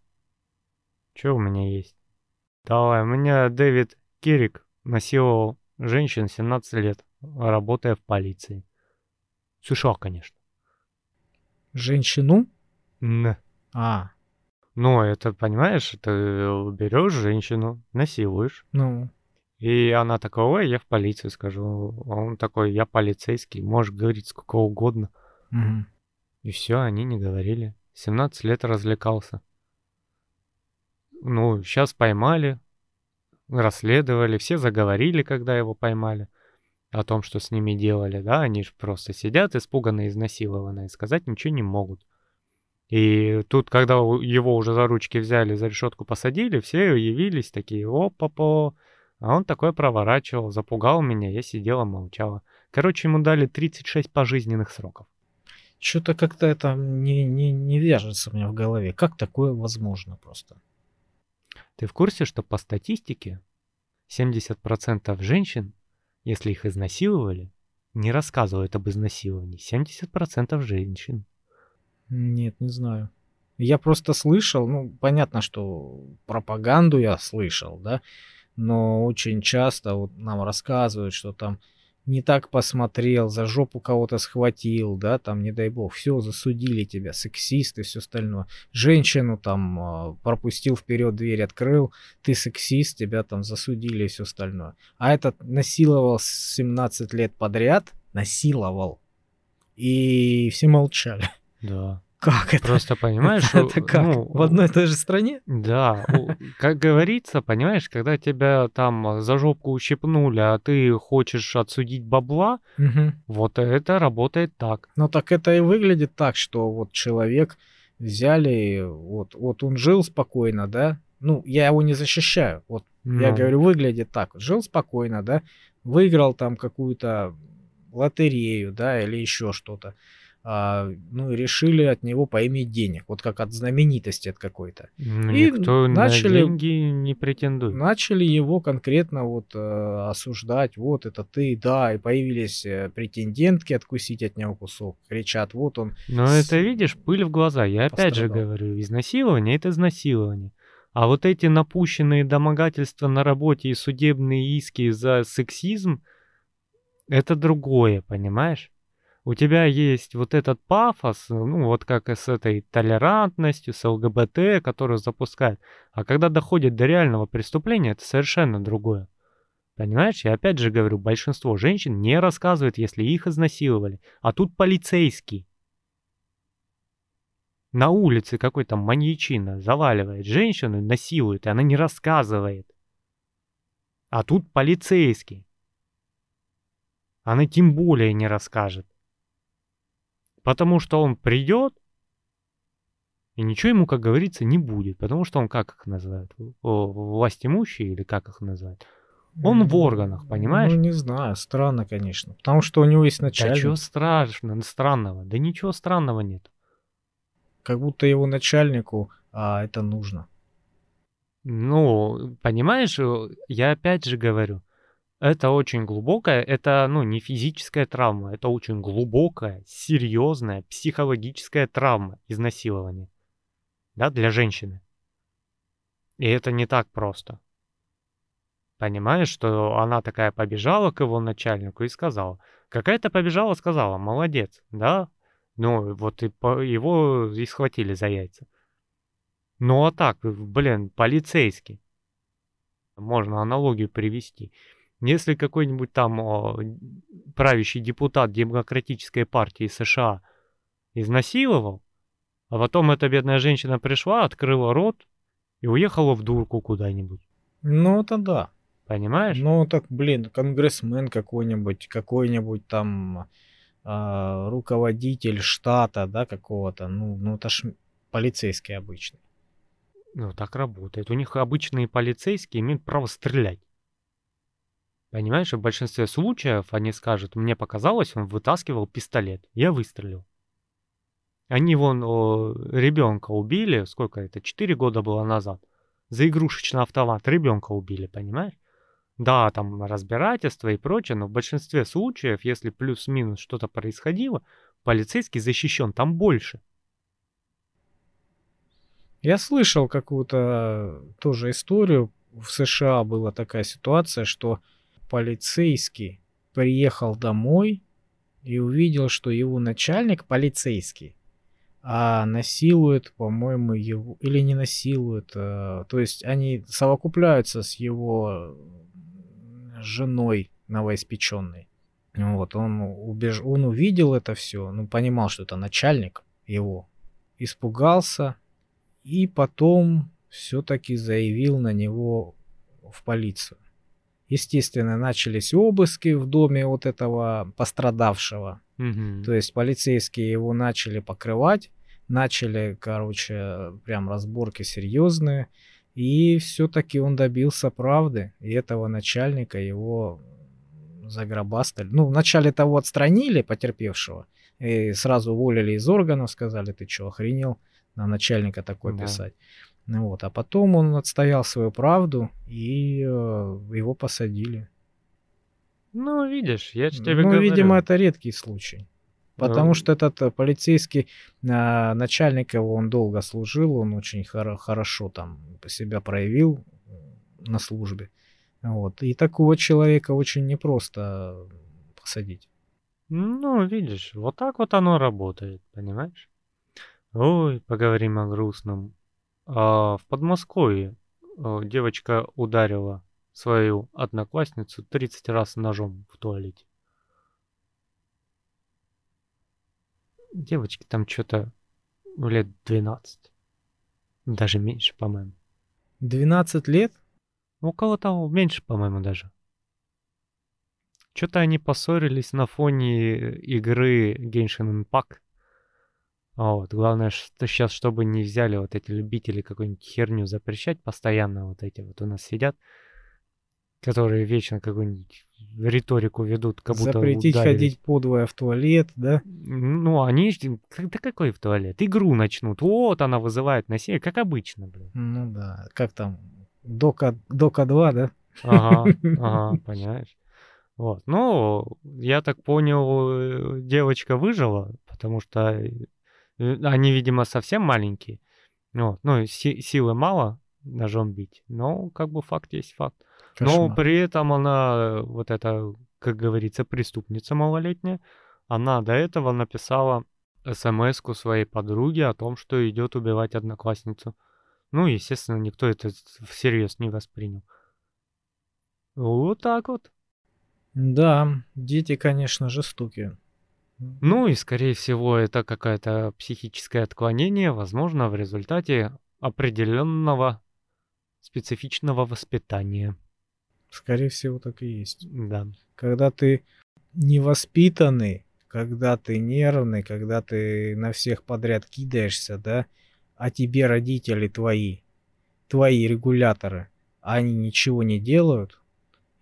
Что у меня есть? Давай, у меня Дэвид Кирик насиловал женщин 17 лет, работая в полиции. США, конечно. Женщину? Н. А, Ну, это, понимаешь, ты берешь женщину, насилуешь, ну, и она такая, ой, я в полицию скажу. А он такой, я полицейский, можешь говорить сколько угодно. мгм. И все, они не говорили. 17 лет развлекался. Ну, сейчас поймали, расследовали, все заговорили, когда его поймали, о том, что с ними делали, да, они же просто сидят испуганные, изнасилованные, сказать ничего не могут. И тут, когда его уже за ручки взяли, за решетку посадили, все явились такие, опа-по, а он такой проворачивал, запугал меня, я сидела, молчала. Короче, ему дали 36 пожизненных сроков. Что-то как-то это не, не, не вяжется у меня в голове. Как такое возможно просто? Ты в курсе, что по статистике 70% женщин, если их изнасиловали, не рассказывают об изнасиловании. 70% женщин. Нет, не знаю. Я просто слышал, ну, понятно, что пропаганду я слышал, да, но очень часто вот нам рассказывают, что там не так посмотрел, за жопу кого-то схватил, да, там, не дай бог, все, засудили тебя, сексист и все остальное. Женщину там а, пропустил вперед, дверь открыл, ты сексист, тебя там засудили и все остальное. А этот насиловал с 17 лет подряд, насиловал, и все молчали. Да. Как это? Просто понимаешь, это, это как? ну, в одной и той же стране? Да, как говорится, понимаешь, когда тебя там за жопку ущипнули, а ты хочешь отсудить бабла, Мгм. вот это работает так. Ну так это и выглядит так, что вот человек взяли, вот, вот он жил спокойно, да? Ну, я его не защищаю. Вот я Ну, говорю, выглядит так. Жил спокойно, да? Выиграл там какую-то лотерею, да, или еще что-то. А, ну, решили от него поиметь денег. Вот как от знаменитости от какой-то. ну, и никто начали- на деньги не претендует. Начали его конкретно вот э, осуждать, вот это ты, да, и появились э, претендентки откусить от него кусок, кричат, вот он, Но с- это, видишь, пыль в глаза. Я опять же говорю, изнасилование — это изнасилование. А вот эти напущенные домогательства на работе и судебные иски за сексизм — это другое, понимаешь? У тебя есть вот этот пафос, ну вот как и с этой толерантностью, с ЛГБТ, которую запускают. А когда доходит до реального преступления, это совершенно другое. Понимаешь? Я опять же говорю, большинство женщин не рассказывает, если их изнасиловали. А тут полицейский на улице какой-то маньячина заваливает женщину, насилует, и она не рассказывает. А тут полицейский. Она тем более не расскажет. Потому что он придет, и ничего ему, как говорится, не будет. Потому что он, как их называют? Власть имущие или как их называют? Он в органах, понимаешь? Ну, не знаю, странно, конечно. Потому что у него есть Да начальник. чего страшного, странного? Да ничего странного нет. Как будто его начальнику а, это нужно. Ну, понимаешь, э, я опять же говорю, это очень глубокая, это, ну, не физическая травма, это очень глубокая, серьезная психологическая травма изнасилования, да, для женщины. И это не так просто. Понимаешь, что она такая побежала к его начальнику и сказала, какая-то побежала, сказала, молодец, да, ну, вот и по- его и схватили за яйца. Ну а так, блин, полицейский. Можно аналогию привести. Если какой-нибудь там о, правящий депутат Демократической партии США изнасиловал, а потом эта бедная женщина пришла, открыла рот и уехала в дурку куда-нибудь. Ну, это да. Понимаешь? Ну, так, блин, конгрессмен какой-нибудь, какой-нибудь там э, руководитель штата, да, какого-то, ну, ну, это ж полицейский обычный. Ну, так работает. У них обычные полицейские имеют право стрелять. Понимаешь, в большинстве случаев они скажут, мне показалось, он вытаскивал пистолет. Я выстрелил. Они вон о, ребенка убили, сколько это, 4 года было назад. За игрушечный автомат ребенка убили, понимаешь? Да, там разбирательство и прочее, но в большинстве случаев, если плюс-минус что-то происходило, полицейский защищен там больше. Я слышал какую-то тоже историю. В США была такая ситуация, что полицейский приехал домой и увидел, что его начальник полицейский а насилует, по-моему, его или не насилует, а, то есть они совокупляются с его женой новоиспеченной. Вот, он, убеж... он увидел это все, ну, понимал, что это начальник его, испугался и потом все-таки заявил на него в полицию. Естественно, начались обыски в доме вот этого пострадавшего. Угу. То есть полицейские его начали покрывать, начали, короче, прям разборки серьезные. И все-таки он добился правды. И этого начальника его загробастали. Ну, вначале того отстранили, потерпевшего, и сразу уволили из органов, сказали, ты что, охренел на начальника такой да. писать. Ну, вот. А потом он отстоял свою правду, и э, его посадили. Ну, видишь, я же тебе ну, говорю. видимо, это редкий случай. Потому ну, что этот э, полицейский а, начальник его, он долго служил, он очень хор- хорошо там себя проявил на службе. Вот. И такого человека очень непросто посадить. Ну, видишь, вот так вот оно работает, понимаешь? Ой, поговорим о грустном. А, в Подмосковье а, девочка ударила свою одноклассницу 30 раз ножом в туалете. Девочки там что-то лет 12. Даже меньше, по-моему. 12 лет? Около того, меньше, по-моему, даже. Что-то они поссорились на фоне игры Genshin Impact. Вот, главное, что сейчас, чтобы не взяли вот эти любители какую-нибудь херню запрещать постоянно, вот эти вот у нас сидят, которые вечно какую-нибудь риторику ведут, как будто Запретить ударились. ходить подвое в туалет, да? Ну, они... Да какой в туалет? Игру начнут. Вот она вызывает насилие, как обычно, блин. Ну да, как там, Дока, Дока 2, да? Ага, ага, понимаешь. Вот, ну, я так понял, девочка выжила, потому что э, они, видимо, совсем маленькие. Вот, ну, си- силы мало ножом бить, но как бы факт есть факт. Кошмар. Но при этом она, вот эта, как говорится, преступница малолетняя, она до этого написала смс своей подруге о том, что идет убивать одноклассницу. Ну, естественно, никто это всерьез не воспринял. Вот так вот. Да, дети, конечно, жестокие. Ну и, скорее всего, это какое-то психическое отклонение, возможно, в результате определенного специфичного воспитания. Скорее всего, так и есть. Да. Когда ты невоспитанный, когда ты нервный, когда ты на всех подряд кидаешься, да, а тебе родители твои, твои регуляторы, они ничего не делают,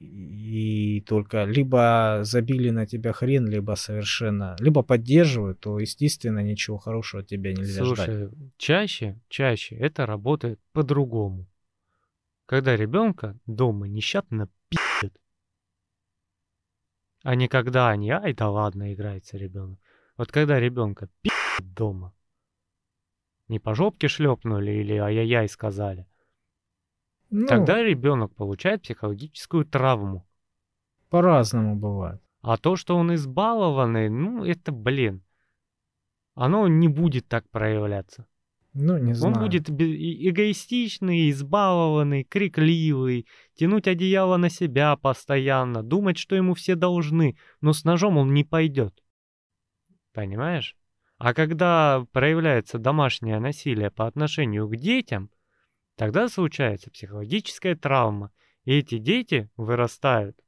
и только либо забили на тебя хрен, либо совершенно, либо поддерживают, то, естественно, ничего хорошего от тебя нельзя Слушай, ждать. чаще, чаще это работает по-другому когда ребенка дома нещадно пи***ят. А не когда они, ай да ладно, играется ребенок. Вот когда ребенка пи***ят дома, не по жопке шлепнули или ай-яй-яй сказали, ну, тогда ребенок получает психологическую травму. По-разному бывает. А то, что он избалованный, ну это, блин, оно не будет так проявляться. Ну, не знаю. Он будет эгоистичный, избалованный, крикливый, тянуть одеяло на себя постоянно, думать, что ему все должны, но с ножом он не пойдет. Понимаешь? А когда проявляется домашнее насилие по отношению к детям, тогда случается психологическая травма, и эти дети вырастают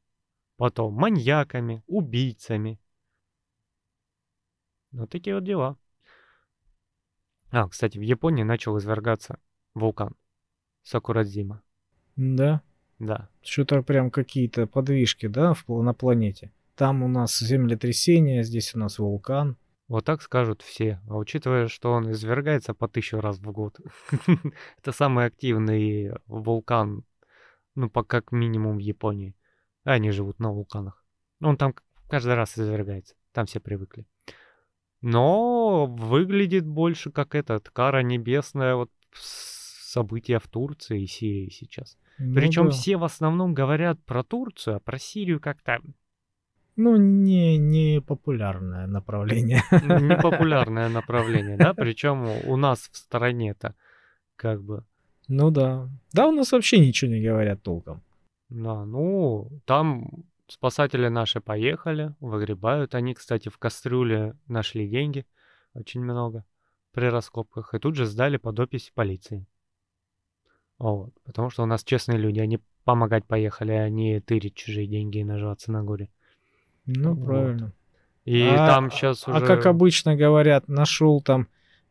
потом маньяками, убийцами. Вот такие вот дела. А, кстати, в Японии начал извергаться вулкан Сакурадзима. Да. Да. Что-то прям какие-то подвижки, да, в, на планете. Там у нас землетрясение, здесь у нас вулкан. Вот так скажут все. А учитывая, что он извергается по тысячу раз в год, это самый активный вулкан, ну, по как минимум в Японии. Они живут на вулканах. Он там каждый раз извергается. Там все привыкли. Но выглядит больше как этот кара небесная вот события в Турции и Сирии сейчас. Ну Причем да. все в основном говорят про Турцию, а про Сирию как-то Ну, не, не популярное направление. непопулярное направление, да? Причем у нас в стороне-то как бы Ну да. Да, у нас вообще ничего не говорят толком. Да, ну, там спасатели наши поехали, выгребают. Они, кстати, в кастрюле нашли деньги, очень много, при раскопках. И тут же сдали под опись полиции. Вот, потому что у нас честные люди, они помогать поехали, а не тырить чужие деньги и наживаться на горе. Ну, Вот. правильно. И А- там сейчас уже... А как обычно говорят, нашел там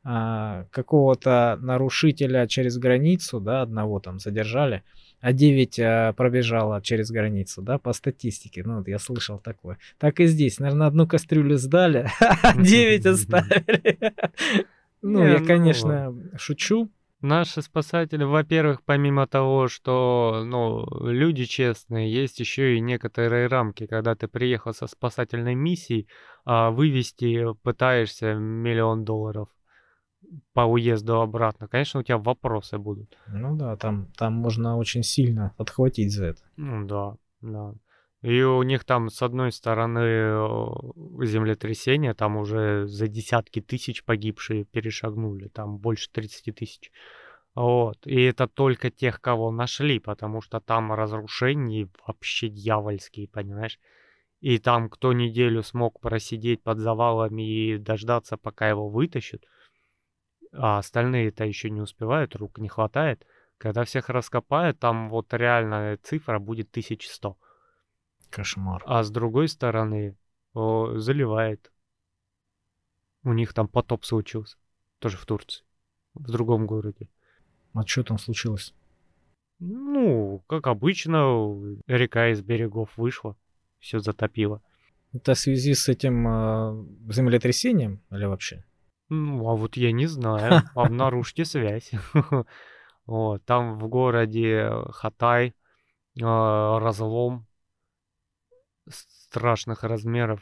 а, какого-то нарушителя через границу, да, одного там задержали, а 9 пробежало через границу, да, по статистике. Ну, вот я слышал такое. Так и здесь, наверное, одну кастрюлю сдали, а 9 оставили. Ну, я, ну, конечно, шучу. Наши спасатели, во-первых, помимо того, что ну, люди честные, есть еще и некоторые рамки, когда ты приехал со спасательной миссией, а вывести пытаешься миллион долларов по уезду обратно. Конечно, у тебя вопросы будут. Ну да, там, там можно очень сильно отхватить за это. Ну да, да. И у них там с одной стороны землетрясение, там уже за десятки тысяч погибшие перешагнули, там больше 30 тысяч. Вот. И это только тех, кого нашли, потому что там разрушения вообще дьявольские, понимаешь? И там кто неделю смог просидеть под завалами и дождаться, пока его вытащат, а остальные-то еще не успевают, рук не хватает. Когда всех раскопают, там вот реальная цифра будет 1100. Кошмар. А с другой стороны, о, заливает. У них там потоп случился. Тоже в Турции. В другом городе. А что там случилось? Ну, как обычно, река из берегов вышла. Все затопило. Это в связи с этим а, землетрясением или вообще? Ну, а вот я не знаю. Обнаружьте связь. Там в городе Хатай а, разлом страшных размеров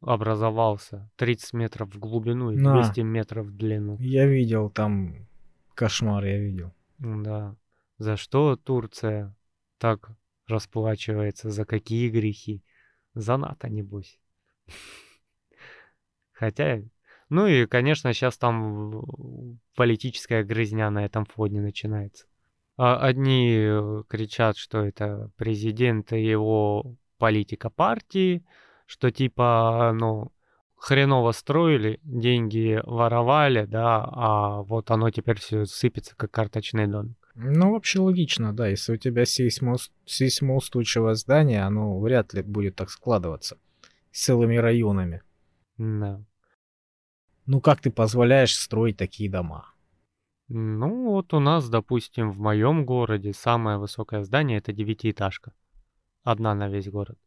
образовался. 30 метров в глубину и На. 200 метров в длину. Я видел там кошмар, я видел. Да. За что Турция так расплачивается? За какие грехи? За НАТО, небось. Хотя... Ну и, конечно, сейчас там политическая грызня на этом фоне начинается. А Одни э, кричат, что это президент и его политика партии, что типа, ну, хреново строили, деньги воровали, да, а вот оно теперь все сыпется, как карточный домик. Ну, вообще логично, да. Если у тебя сейсмоус- сейсмоустойчивое здание, оно вряд ли будет так складываться с целыми районами. Да. Ну, как ты позволяешь строить такие дома? Ну, вот у нас, допустим, в моем городе самое высокое здание это девятиэтажка. Одна на весь город.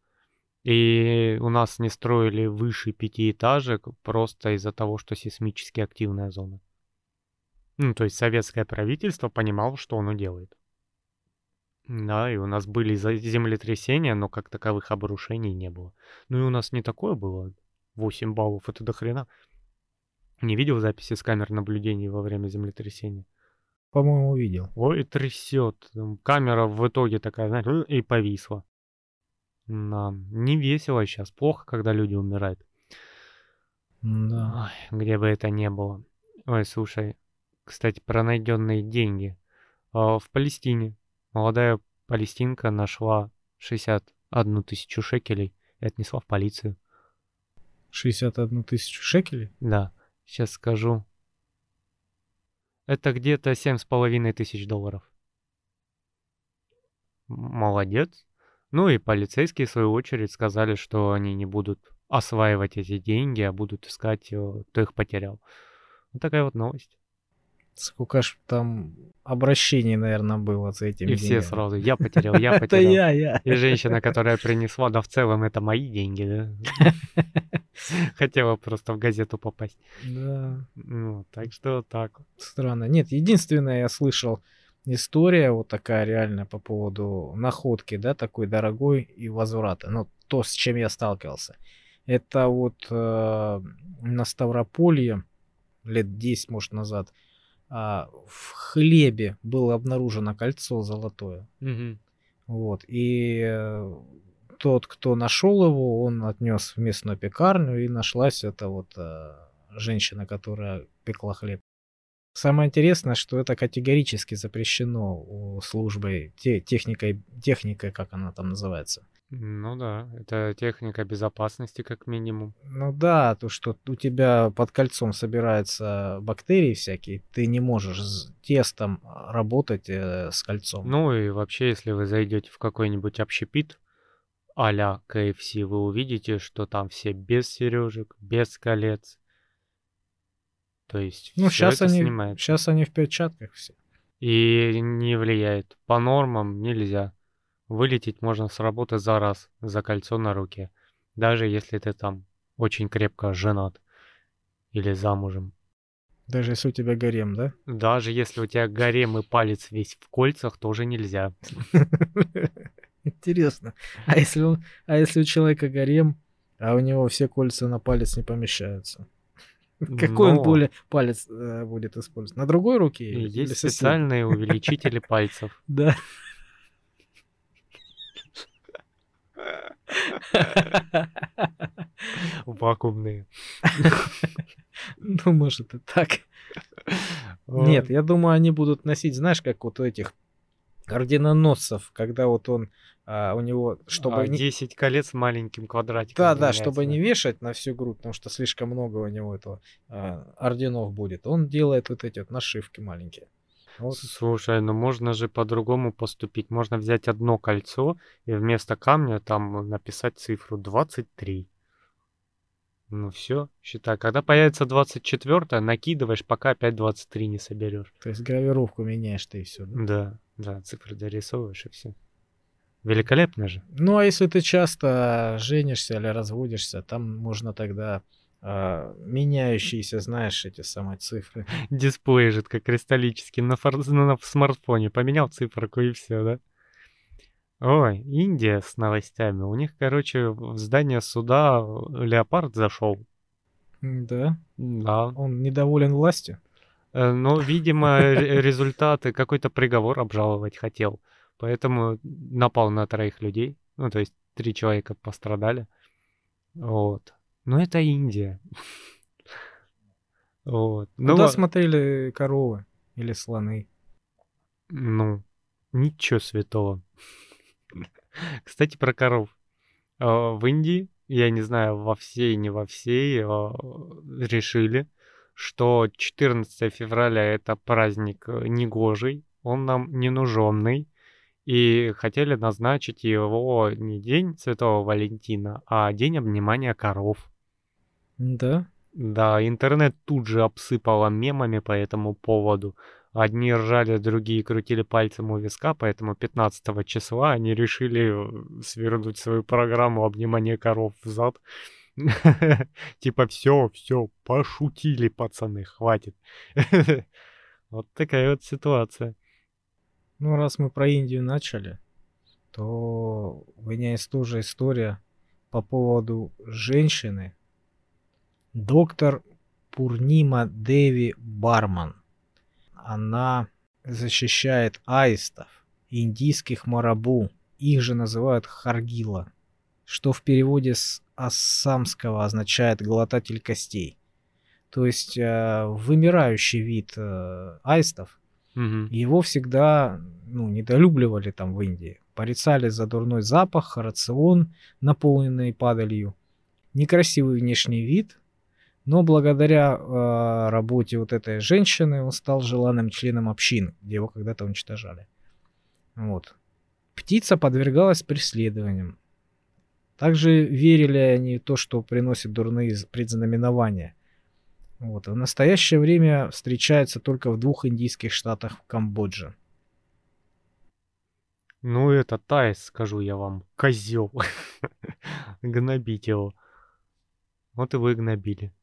И у нас не строили выше пятиэтажек просто из-за того, что сейсмически активная зона. Ну, то есть советское правительство понимало, что оно делает. Да, и у нас были землетрясения, но как таковых обрушений не было. Ну и у нас не такое было. 8 баллов, это до хрена. Не видел записи с камер наблюдений во время землетрясения? По-моему, видел. Ой, трясет. Камера в итоге такая, знаешь, и повисла. Не весело сейчас. Плохо, когда люди умирают. Да. Ой, где бы это ни было. Ой, слушай, кстати, про найденные деньги. А, В Палестине молодая палестинка нашла 61 тысячу шекелей и отнесла в полицию. 61 тысячу шекелей? Да, сейчас скажу. Это где-то семь с половиной тысяч долларов. Молодец. Ну и полицейские, в свою очередь, сказали, что они не будут осваивать эти деньги, а будут искать, э, кто их потерял. Вот такая вот новость. Сколько ж там обращений, наверное, было за этими И все деньгами. сразу, я потерял, я Это потерял. я, я. И женщина, которая принесла, да в целом это мои деньги, да? Хотела просто в газету попасть. Да, Ну, так что так. странно. Нет, единственное, я слышал история вот такая реальная по поводу находки, да, такой дорогой и возврата. Ну, то, с чем я сталкивался. Это вот э, на Ставрополье лет 10, может, назад а, в хлебе было обнаружено кольцо золотое. Мгм. Вот. И э, тот, кто нашел его, он отнес в местную пекарню, и нашлась эта вот э, женщина, которая пекла хлеб. Самое интересное, что это категорически запрещено у службы те, техникой, техникой, как она там называется. Ну да, это техника безопасности как минимум. Ну да, то, что у тебя под кольцом собираются бактерии всякие, ты не можешь с тестом работать э, с кольцом. Ну и вообще, если вы зайдете в какой-нибудь общепит а-ля KFC, вы увидите, что там все без сережек, без колец. То есть Ну, всё сейчас это они, снимается. сейчас они в перчатках все. И не влияет. По нормам нельзя. Вылететь можно с работы за раз за кольцо на руке. Даже если ты там очень крепко женат или замужем. Даже если у тебя гарем, да? Даже если у тебя гарем и палец весь в кольцах, тоже нельзя. Интересно. А если, он, а если у человека гарем, а у него все кольца на палец не помещаются? Какой Но он более палец э, будет использовать? На другой руке? есть специальные увеличители пальцев. Да. Вакуумные. Ну, может и так. Нет, я думаю, они будут носить, знаешь, как вот у этих орденоносцев, когда вот он, а, у него, чтобы... А, не- 10 колец маленьким квадратиком. Да, да, чтобы не вешать на всю грудь, потому что слишком много у него этого а, орденов будет. Он делает вот эти вот нашивки маленькие. Вот. Слушай, ну можно же по-другому поступить. Можно взять одно кольцо и вместо камня там написать цифру 23. Ну все, считай. Когда появится 24, накидываешь, пока опять 23 не соберешь. То есть гравировку меняешь ты и все. Да, да, цифры дорисовываешь и все. Великолепно же. Ну, а если ты часто женишься или разводишься, там можно тогда а, меняющиеся, знаешь, эти самые цифры. Дисплей же как кристаллический на, фор- на смартфоне. Поменял циферку и все, да? Ой, Индия с новостями. У них, короче, в здание суда леопард зашел. Да, Да. он недоволен властью. Э, Но, видимо, ре- результаты, какой-то приговор обжаловать хотел. Поэтому напал на троих людей. Ну, то есть три человека пострадали. Вот. Но это Индия. Вот. Ну, Куда а- смотрели коровы или слоны? Ну, ничего святого. Кстати, про коров. А, В Индии, я не знаю, во всей, не во всей, а, решили, что 14 февраля это праздник э, негожий, он нам не нуженный, и хотели назначить его не День Святого Валентина, а День обнимания коров. Да. Да, интернет тут же обсыпало мемами по этому поводу. Одни ржали, другие крутили пальцем у виска, поэтому 15 числа они решили э, свернуть свою программу обнимания коров в зад. Типа, все, все, пошутили, пацаны, хватит. Вот такая вот ситуация. Ну, раз мы про Индию начали, то у меня есть тоже история по поводу женщины. Доктор Пурнима Деви Барман. Она защищает аистов, индийских марабу. Их же называют харгила, что в переводе с ассамского означает глотатель костей. То есть э, вымирающий вид э, аистов, Мгм. его всегда ну, недолюбливали там в Индии. Порицали за дурной запах, рацион, наполненный падалью, некрасивый внешний вид, но благодаря э, работе вот этой женщины он стал желанным членом общин, где его когда-то уничтожали. Вот. Птица подвергалась преследованиям. Также верили они в то, что приносит дурные предзнаменования. Вот. В настоящее время встречается только в двух индийских штатах в Камбодже. Ну, это Таис, скажу я вам, козел. Гнобить его. Вот и вы гнобили.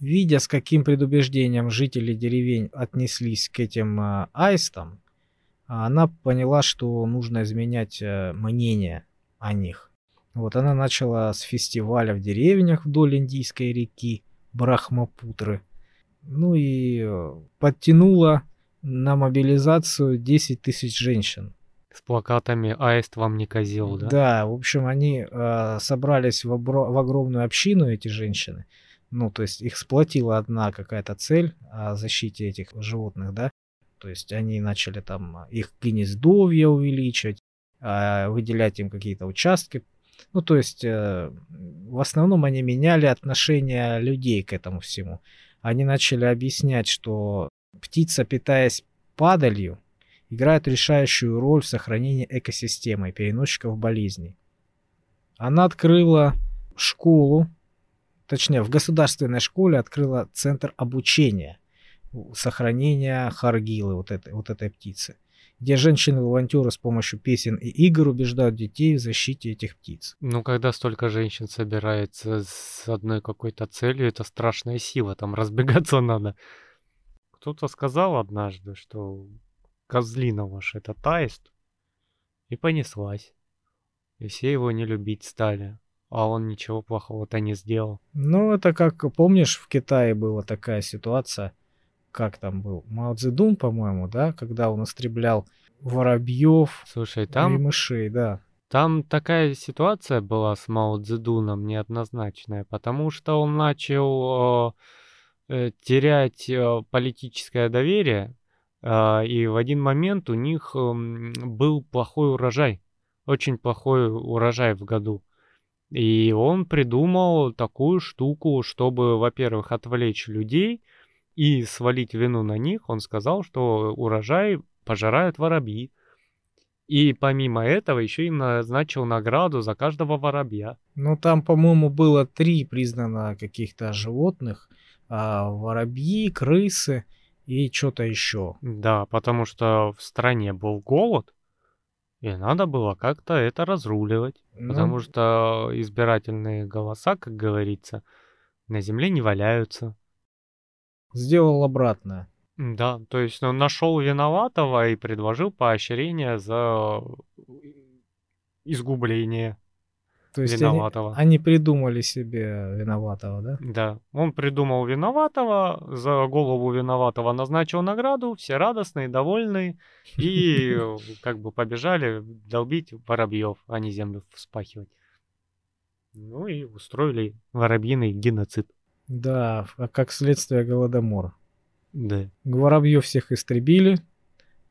Видя, с каким предубеждением жители деревень отнеслись к этим а, аистам, а, она поняла, что нужно изменять э, мнение о них. Вот она начала с фестиваля в деревнях вдоль Индийской реки Брахмапутры. Ну и э, подтянула на мобилизацию 10 тысяч женщин. С плакатами «Аист вам не козел», да? Да, в общем, они э, собрались в, обро- в огромную общину, эти женщины. Ну, то есть их сплотила одна какая-то цель о защите этих животных, да. То есть они начали там их гнездовья увеличивать, выделять им какие-то участки. Ну, то есть э, в основном они меняли отношение людей к этому всему. Они начали объяснять, что птица, питаясь падалью, играет решающую роль в сохранении экосистемы и переносчиков болезней. Она открыла школу, точнее, в государственной школе открыла центр обучения сохранения харгилы, вот этой, вот этой птицы, где женщины-волонтеры с помощью песен и игр убеждают детей в защите этих птиц. Ну, когда столько женщин собирается с одной какой-то целью, это страшная сила, там разбегаться надо. Кто-то сказал однажды, что козлина ваш это таист, и понеслась. И все его не любить стали, а он ничего плохого-то не сделал. Ну, это как, помнишь, в Китае была такая ситуация, как там был, Мао Цзэдун, по-моему, да, когда он истреблял воробьев Слушай, и там, мышей, да. там такая ситуация была с Мао Цзэдуном неоднозначная, потому что он начал э, э, терять э, политическое доверие, а, и в один момент у них м, был плохой урожай, очень плохой урожай в году. И он придумал такую штуку, чтобы, во-первых, отвлечь людей и свалить вину на них. Он сказал, что урожай пожирают воробьи. И помимо этого еще им назначил награду за каждого воробья. Ну, там, по-моему, было три признано каких-то животных. а, воробьи, крысы и что-то еще. Да, потому что в стране был голод, и надо было как-то это разруливать. Ну, Потому что избирательные голоса, как говорится, на земле не валяются. Сделал обратное. Да, то есть он нашел виноватого и предложил поощрение за изгубление То есть они, виноватого. они придумали себе виноватого, да? Да, он придумал виноватого, за голову виноватого назначил награду, все радостные, довольные, и э, как бы побежали долбить воробьев, а не землю вспахивать. Ну и устроили воробьиный геноцид. Да, а как следствие голодомор. Да. Воробьев всех истребили,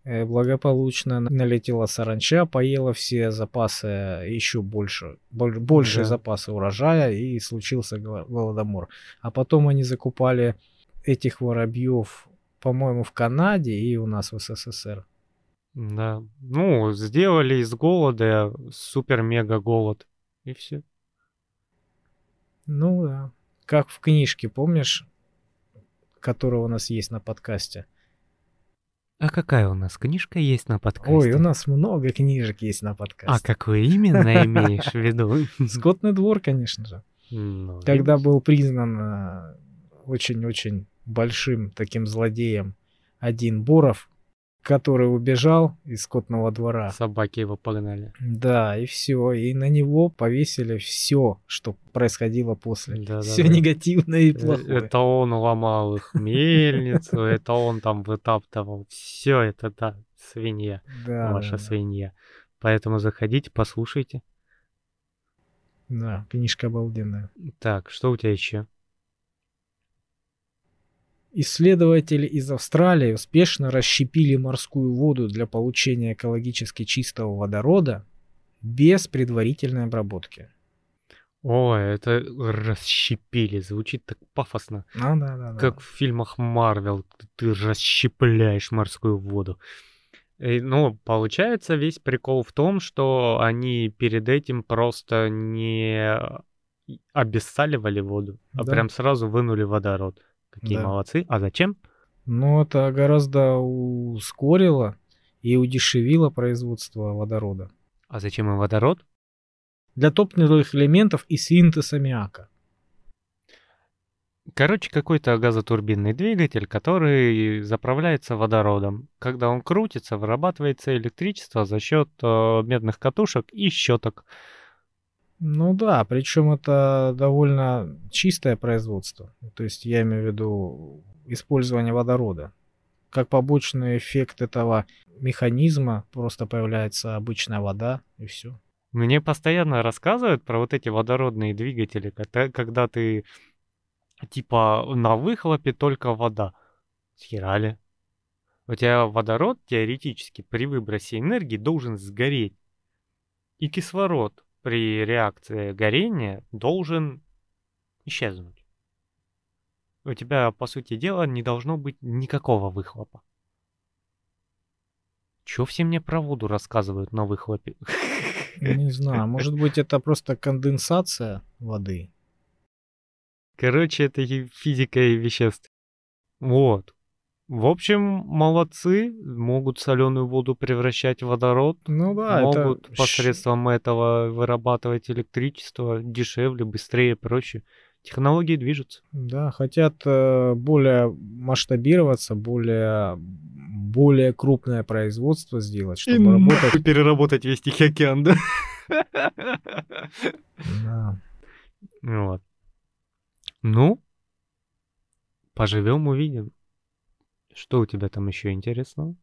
э, благополучно налетела саранча, поела все запасы, еще больше, боль- больше Да. запасы урожая, и случился голо- голодомор. А потом они закупали этих воробьев, по-моему, в Канаде и у нас в СССР. Да. Ну, сделали из голода супер-мега голод. И все. Ну да. Как в книжке, помнишь, которая у нас есть на подкасте? А какая у нас книжка есть на подкасте? Ой, у нас много книжек есть на А подкасте. какую именно имеешь в виду? Скотный двор, конечно же. Ну, Когда был признан э, очень-очень большим таким злодеем один Боров, который убежал из скотного двора. Собаки его погнали. Да, и все. И на него повесили все, что происходило после. Да-да-да. Все негативное и Э, плохое. Это он ломал их мельницу, это он там вытаптывал. Все это, да, свинья, Да, ваша да, свинья. Поэтому заходите, послушайте. да. Да, книжка обалденная. Так, что у тебя еще? Исследователи из Австралии успешно расщепили морскую воду для получения экологически чистого водорода без предварительной обработки. Ой, это расщепили, звучит так пафосно. А, да, да, да. Как в фильмах Марвел, ты расщепляешь морскую воду. И, ну, получается, весь прикол в том, что они перед этим просто не обессаливали воду, а Да. прям сразу вынули водород. Какие Да. молодцы. А зачем? Но это гораздо ускорило и удешевило производство водорода. А зачем им водород? Для топливных элементов и синтез аммиака. Короче, какой-то газотурбинный двигатель, который заправляется водородом. Когда он крутится, вырабатывается электричество за счет э, медных катушек и щеток. Ну да, причем это довольно чистое производство. То есть я имею в виду использование водорода. Как побочный эффект этого механизма просто появляется обычная вода и все. Мне постоянно рассказывают про вот эти водородные двигатели, когда- ты типа на выхлопе только вода. Схерали. У тебя водород теоретически при выбросе энергии должен сгореть. И кислород при реакции горения должен исчезнуть. У тебя, по сути дела, не должно быть никакого выхлопа. Чё все мне про воду рассказывают на выхлопе? Не знаю, может быть это просто конденсация воды. Короче, это физика и веществ. Вот. В общем, молодцы, могут соленую воду превращать в водород, Ну да, могут это посредством этого вырабатывать электричество дешевле, быстрее, проще. Технологии движутся. Да, хотят э, более масштабироваться, более, более крупное производство сделать, чтобы работать. переработать весь Тихий океан, да? Да. Вот. Ну, поживем, увидим. Что у тебя там еще интересного?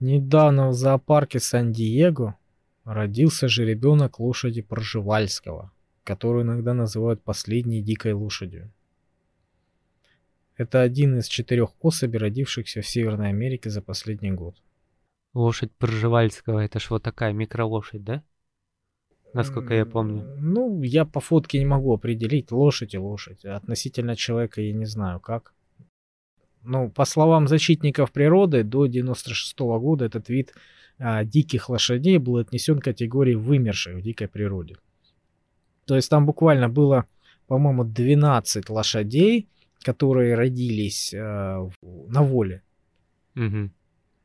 Недавно в зоопарке Сан-Диего родился жеребенок лошади Проживальского, которую иногда называют последней дикой лошадью. Это один из четырех особей, родившихся в Северной Америке за последний год. Лошадь Пржевальского, это ж вот такая микролошадь, да? Насколько я помню. Ну, я по фотке не могу определить, лошадь и лошадь. Относительно человека я не знаю как. Ну, по словам защитников природы, до 96 года этот вид а, диких лошадей был отнесен к категории вымерших в дикой природе. То есть там буквально было, по-моему, 12 лошадей, которые родились а, на воле. Мгм.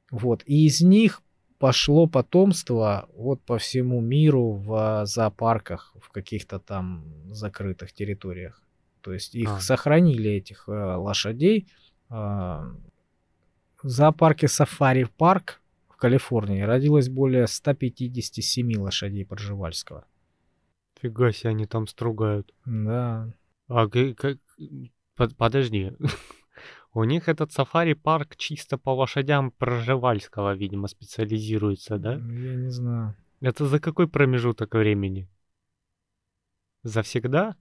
Вот. И из них пошло потомство вот по всему миру в зоопарках, в каких-то там закрытых территориях. То есть их А. сохранили, этих э, лошадей. А, в зоопарке Сафари Парк в Калифорнии родилось более 157 лошадей Пржевальского. Фига себе, они там стругают. Да. А как... под- Подожди. У них этот сафари-парк чисто по лошадям Пржевальского, видимо, специализируется, да? Я не знаю. Это за какой промежуток времени? Завсегда?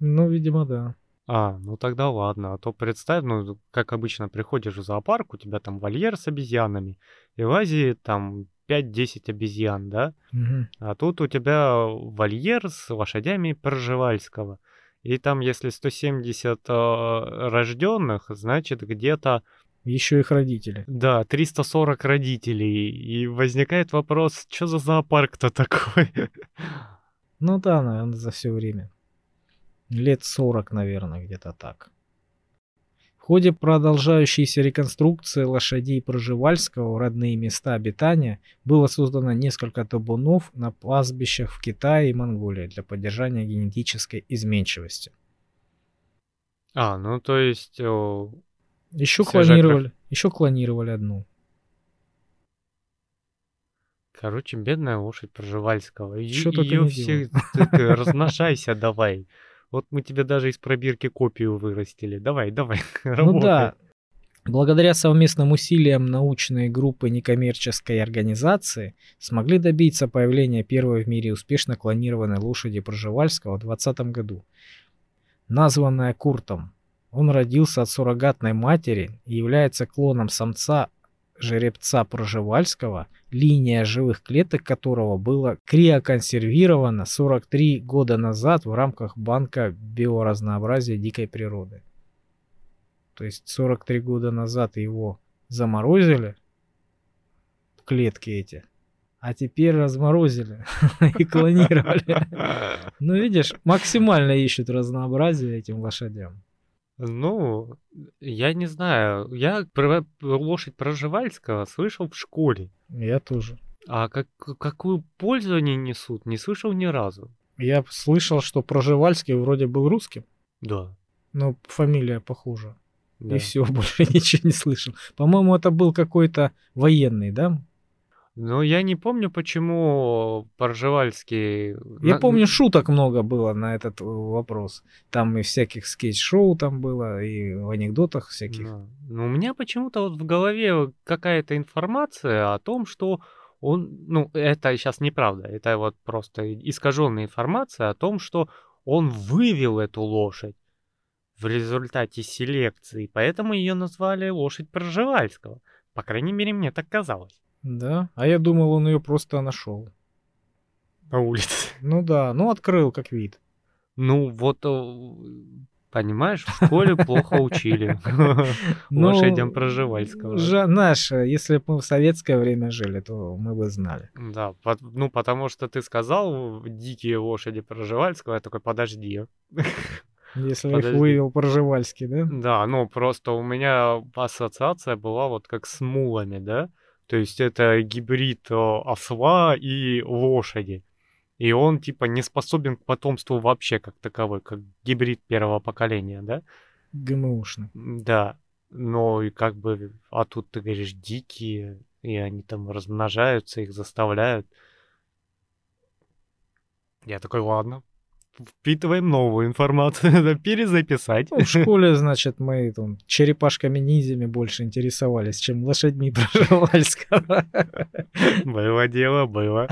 Ну, видимо, да. А, ну тогда ладно. А то представь, ну, как обычно приходишь в зоопарк, у тебя там вольер с обезьянами, и в Азии там 5-10 обезьян, да? Мгм. А тут у тебя вольер с лошадями Пржевальского. И там, если 170 рожденных, значит где-то, Еще их родители. да, 340 родителей. И возникает вопрос, что за зоопарк-то такой? Ну да, наверное, за все время. Лет 40, наверное, где-то так. В ходе продолжающейся реконструкции лошадей Проживальского в родные места обитания было создано несколько табунов на пастбищах в Китае и Монголии для поддержания генетической изменчивости. А, ну то есть... о, Еще клонировали, еще клонировали одну. Короче, бедная лошадь Пржевальского. И- Чё только Её не все... ты- ты размножайся давай. Вот мы тебе даже из пробирки копию вырастили. Давай, давай, Ну работай. да, благодаря совместным усилиям научной группы некоммерческой организации смогли добиться появления первой в мире успешно клонированной лошади Пржевальского в 2020 году. Названная Куртом, Он родился от суррогатной матери и является клоном самца жеребца Проживальского, линия живых клеток которого была криоконсервирована 43 года назад в рамках Банка биоразнообразия дикой природы. То есть 43 года назад его заморозили, клетки эти, а теперь разморозили и клонировали. Ну, видишь, максимально ищут разнообразие этим лошадям. Ну, я не знаю. Я про лошадь Проживальского слышал в школе. Я тоже. А как, какую пользу они несут, не слышал ни разу. Я слышал, что Проживальский вроде был русским. Да. Но фамилия похожа. да. И все, больше ничего не слышал. По-моему, это был какой-то военный, да? Но я не помню, почему Пржевальский... Я на- помню, шуток много было на этот э, вопрос. Там и всяких скетч-шоу там было, и в анекдотах всяких. Да. Но у меня почему-то вот в голове какая-то информация о том, что он... Ну, это сейчас неправда. Это вот просто искаженная информация о том, что он вывел эту лошадь в результате селекции. Поэтому ее назвали лошадь Пржевальского. По крайней мере, мне так казалось. Да? А я думал, он ее просто нашел. На улице. Ну да, ну открыл как вид. Ну, вот, э, понимаешь, в школе плохо учили Ну, лошадям Проживальского. Жа- знаешь, э, если бы мы в советское время жили, то мы бы знали. Да, ну, потому что ты сказал «дикие лошади Проживальского», я такой, подожди. Если их Подожди. вывел Проживальский, да? Да, ну, просто у меня ассоциация была вот как с мулами, да? То есть это гибрид э, осла и лошади. И он, типа, не способен к потомству вообще как таковой, как гибрид первого поколения, да? ГМУшный. Да, но и как бы, а тут ты говоришь дикие, и они там размножаются, их заставляют. Я такой, ладно, впитываем новую информацию, перезаписать. Ну, в школе, значит, мы там черепашками-ниндзями больше интересовались, чем лошадьми Проживальского. Было дело, было.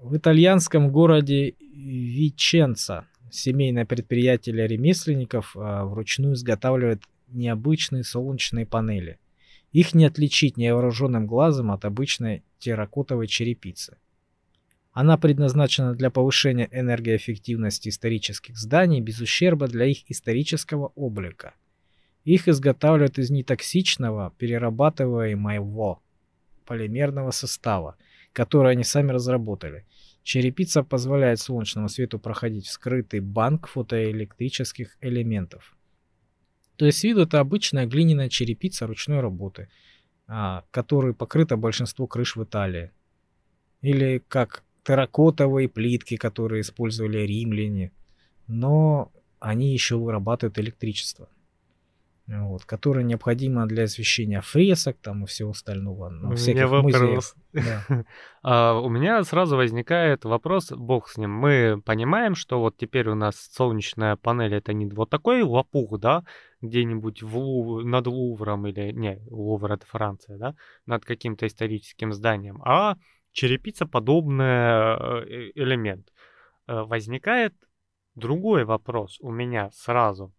В итальянском городе Виченца семейное предприятие ремесленников а, вручную изготавливает необычные солнечные панели. Их не отличить невооруженным глазом от обычной терракотовой черепицы. Она предназначена для повышения энергоэффективности исторических зданий без ущерба для их исторического облика. Их изготавливают из нетоксичного перерабатываемого полимерного состава, который они сами разработали. Черепица позволяет солнечному свету проходить в скрытый банк фотоэлектрических элементов. То есть с виду это обычная глиняная черепица ручной работы, а, которой покрыто большинство крыш в Италии. Или как терракотовые плитки, которые использовали римляне, но они еще вырабатывают электричество, вот, которое необходимо для освещения фресок там и всего остального. У Ну, меня всяких музеев. вопрос. Да. А, у меня сразу возникает вопрос, бог с ним. Мы понимаем, что вот теперь у нас солнечная панель это не вот такой лопух, да, где-нибудь в Лув- над Лувром или, не, Лувр это Франция, да, над каким-то историческим зданием, а черепица подобный элемент. Э, Возникает другой вопрос у меня сразу.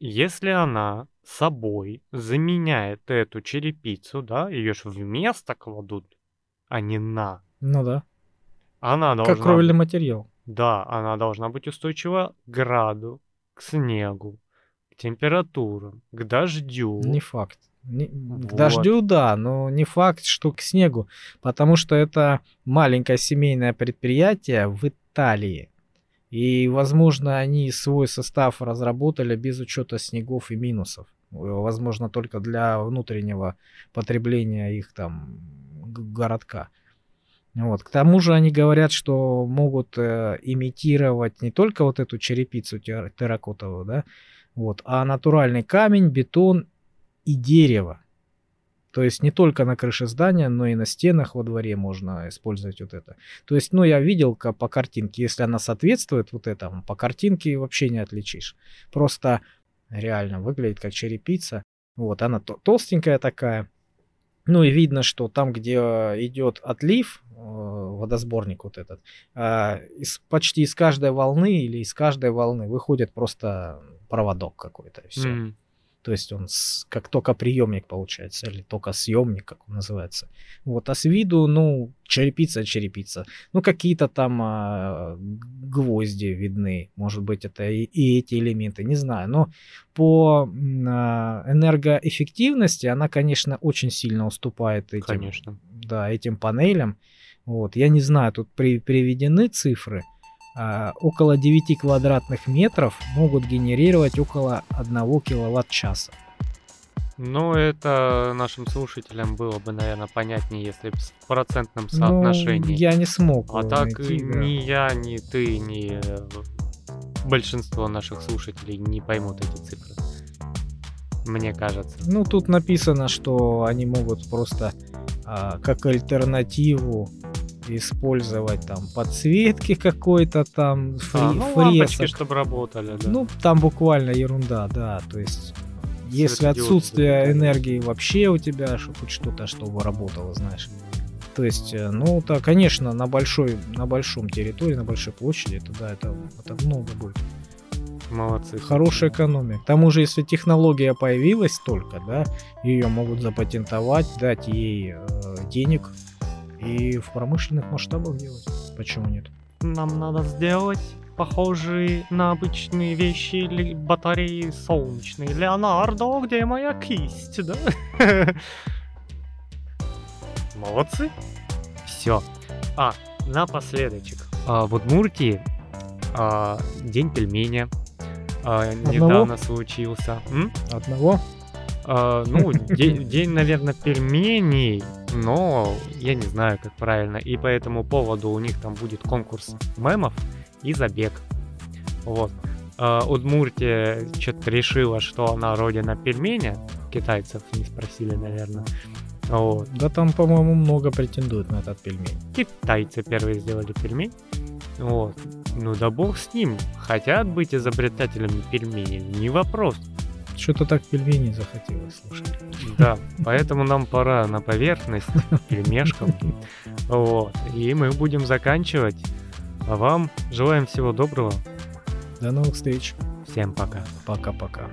Если она собой заменяет эту черепицу, да, ее ж вместо кладут, а не на. Ну да. Она должна... Как кровельный материал. Да, она должна быть устойчива к граду, к снегу, к температурам, к дождю. Не факт. Не- К Вот. дождю, да, но не факт, что к снегу, потому что это маленькое семейное предприятие в Италии. И, возможно, они свой состав разработали без учета снегов и минусов. Э, Возможно, только для внутреннего потребления их там городка. Вот. К тому же они говорят, что могут э, имитировать не только вот эту черепицу тер- терракотовую, да, вот, а натуральный камень, бетон и дерево. То есть не только на крыше здания, но и на стенах во дворе можно использовать вот это. То есть, ну, я видел по картинке, если она соответствует вот этому, по картинке вообще не отличишь. Просто реально выглядит как черепица. Вот, она то- толстенькая такая. Ну и видно, что там, где э, идет отлив э, водосборник вот этот, а, из, почти из каждой волны или из каждой волны выходит просто проводок какой-то. Все. Mm. То есть он с, как только приемник получается, или только съемник, как он называется. Вот, а с виду, ну, черепица, черепица. Ну, какие-то там а, гвозди видны. Может быть, это и, и эти элементы, не знаю. Но по а, энергоэффективности она, конечно, очень сильно уступает этим, конечно. Да, этим панелям. Вот, я не знаю, тут при, приведены цифры. А, около 9 квадратных метров могут генерировать около 1 киловатт-часа. Ну, это нашим слушателям было бы, наверное, понятнее, если бы в процентном ну, соотношении. Ну, я не смог. А так найти, да. ни я, ни ты, ни э, большинство наших слушателей не поймут эти цифры. Мне кажется. Ну, тут написано, что они могут просто а, как альтернативу использовать там подсветки какой-то там, фри, а, ну, фресок. чтобы работали, да. Ну, там буквально ерунда, да, то есть если отсутствие энергии вообще у тебя, что хоть что-то, чтобы работало, знаешь. То есть, э, ну, то, конечно, на большой, на большом территории, на большой площади, это да, это, это много будет. Молодцы. Хорошая экономия. К тому же, если технология появилась только, да, ее могут запатентовать, дать ей э, денег, и в промышленных масштабах делать. Почему нет? Нам надо сделать похожие на обычные вещи или батареи солнечные. Леонардо, где моя кисть, да? Молодцы. Все. А, напоследочек. А, в Удмуртии а, день пельменя а, недавно случился. М? Одного? А, ну, день, наверное, пельменей, но я не знаю, как правильно. И по этому поводу у них там будет конкурс мемов и забег. Вот. А, Удмуртия что-то решила, что она родина пельменя. Китайцев не спросили, наверное. Вот. Да там, по-моему, много претендует на этот пельмень. Китайцы первые сделали пельмень. Вот. Ну да бог с ним. Хотят быть изобретателями пельменей, не вопрос. Что-то так пельмени захотелось слушать. Да, поэтому нам пора на поверхность пельмешкам. Вот. И мы будем заканчивать. А вам желаем всего доброго. До новых встреч. Всем пока. Пока-пока.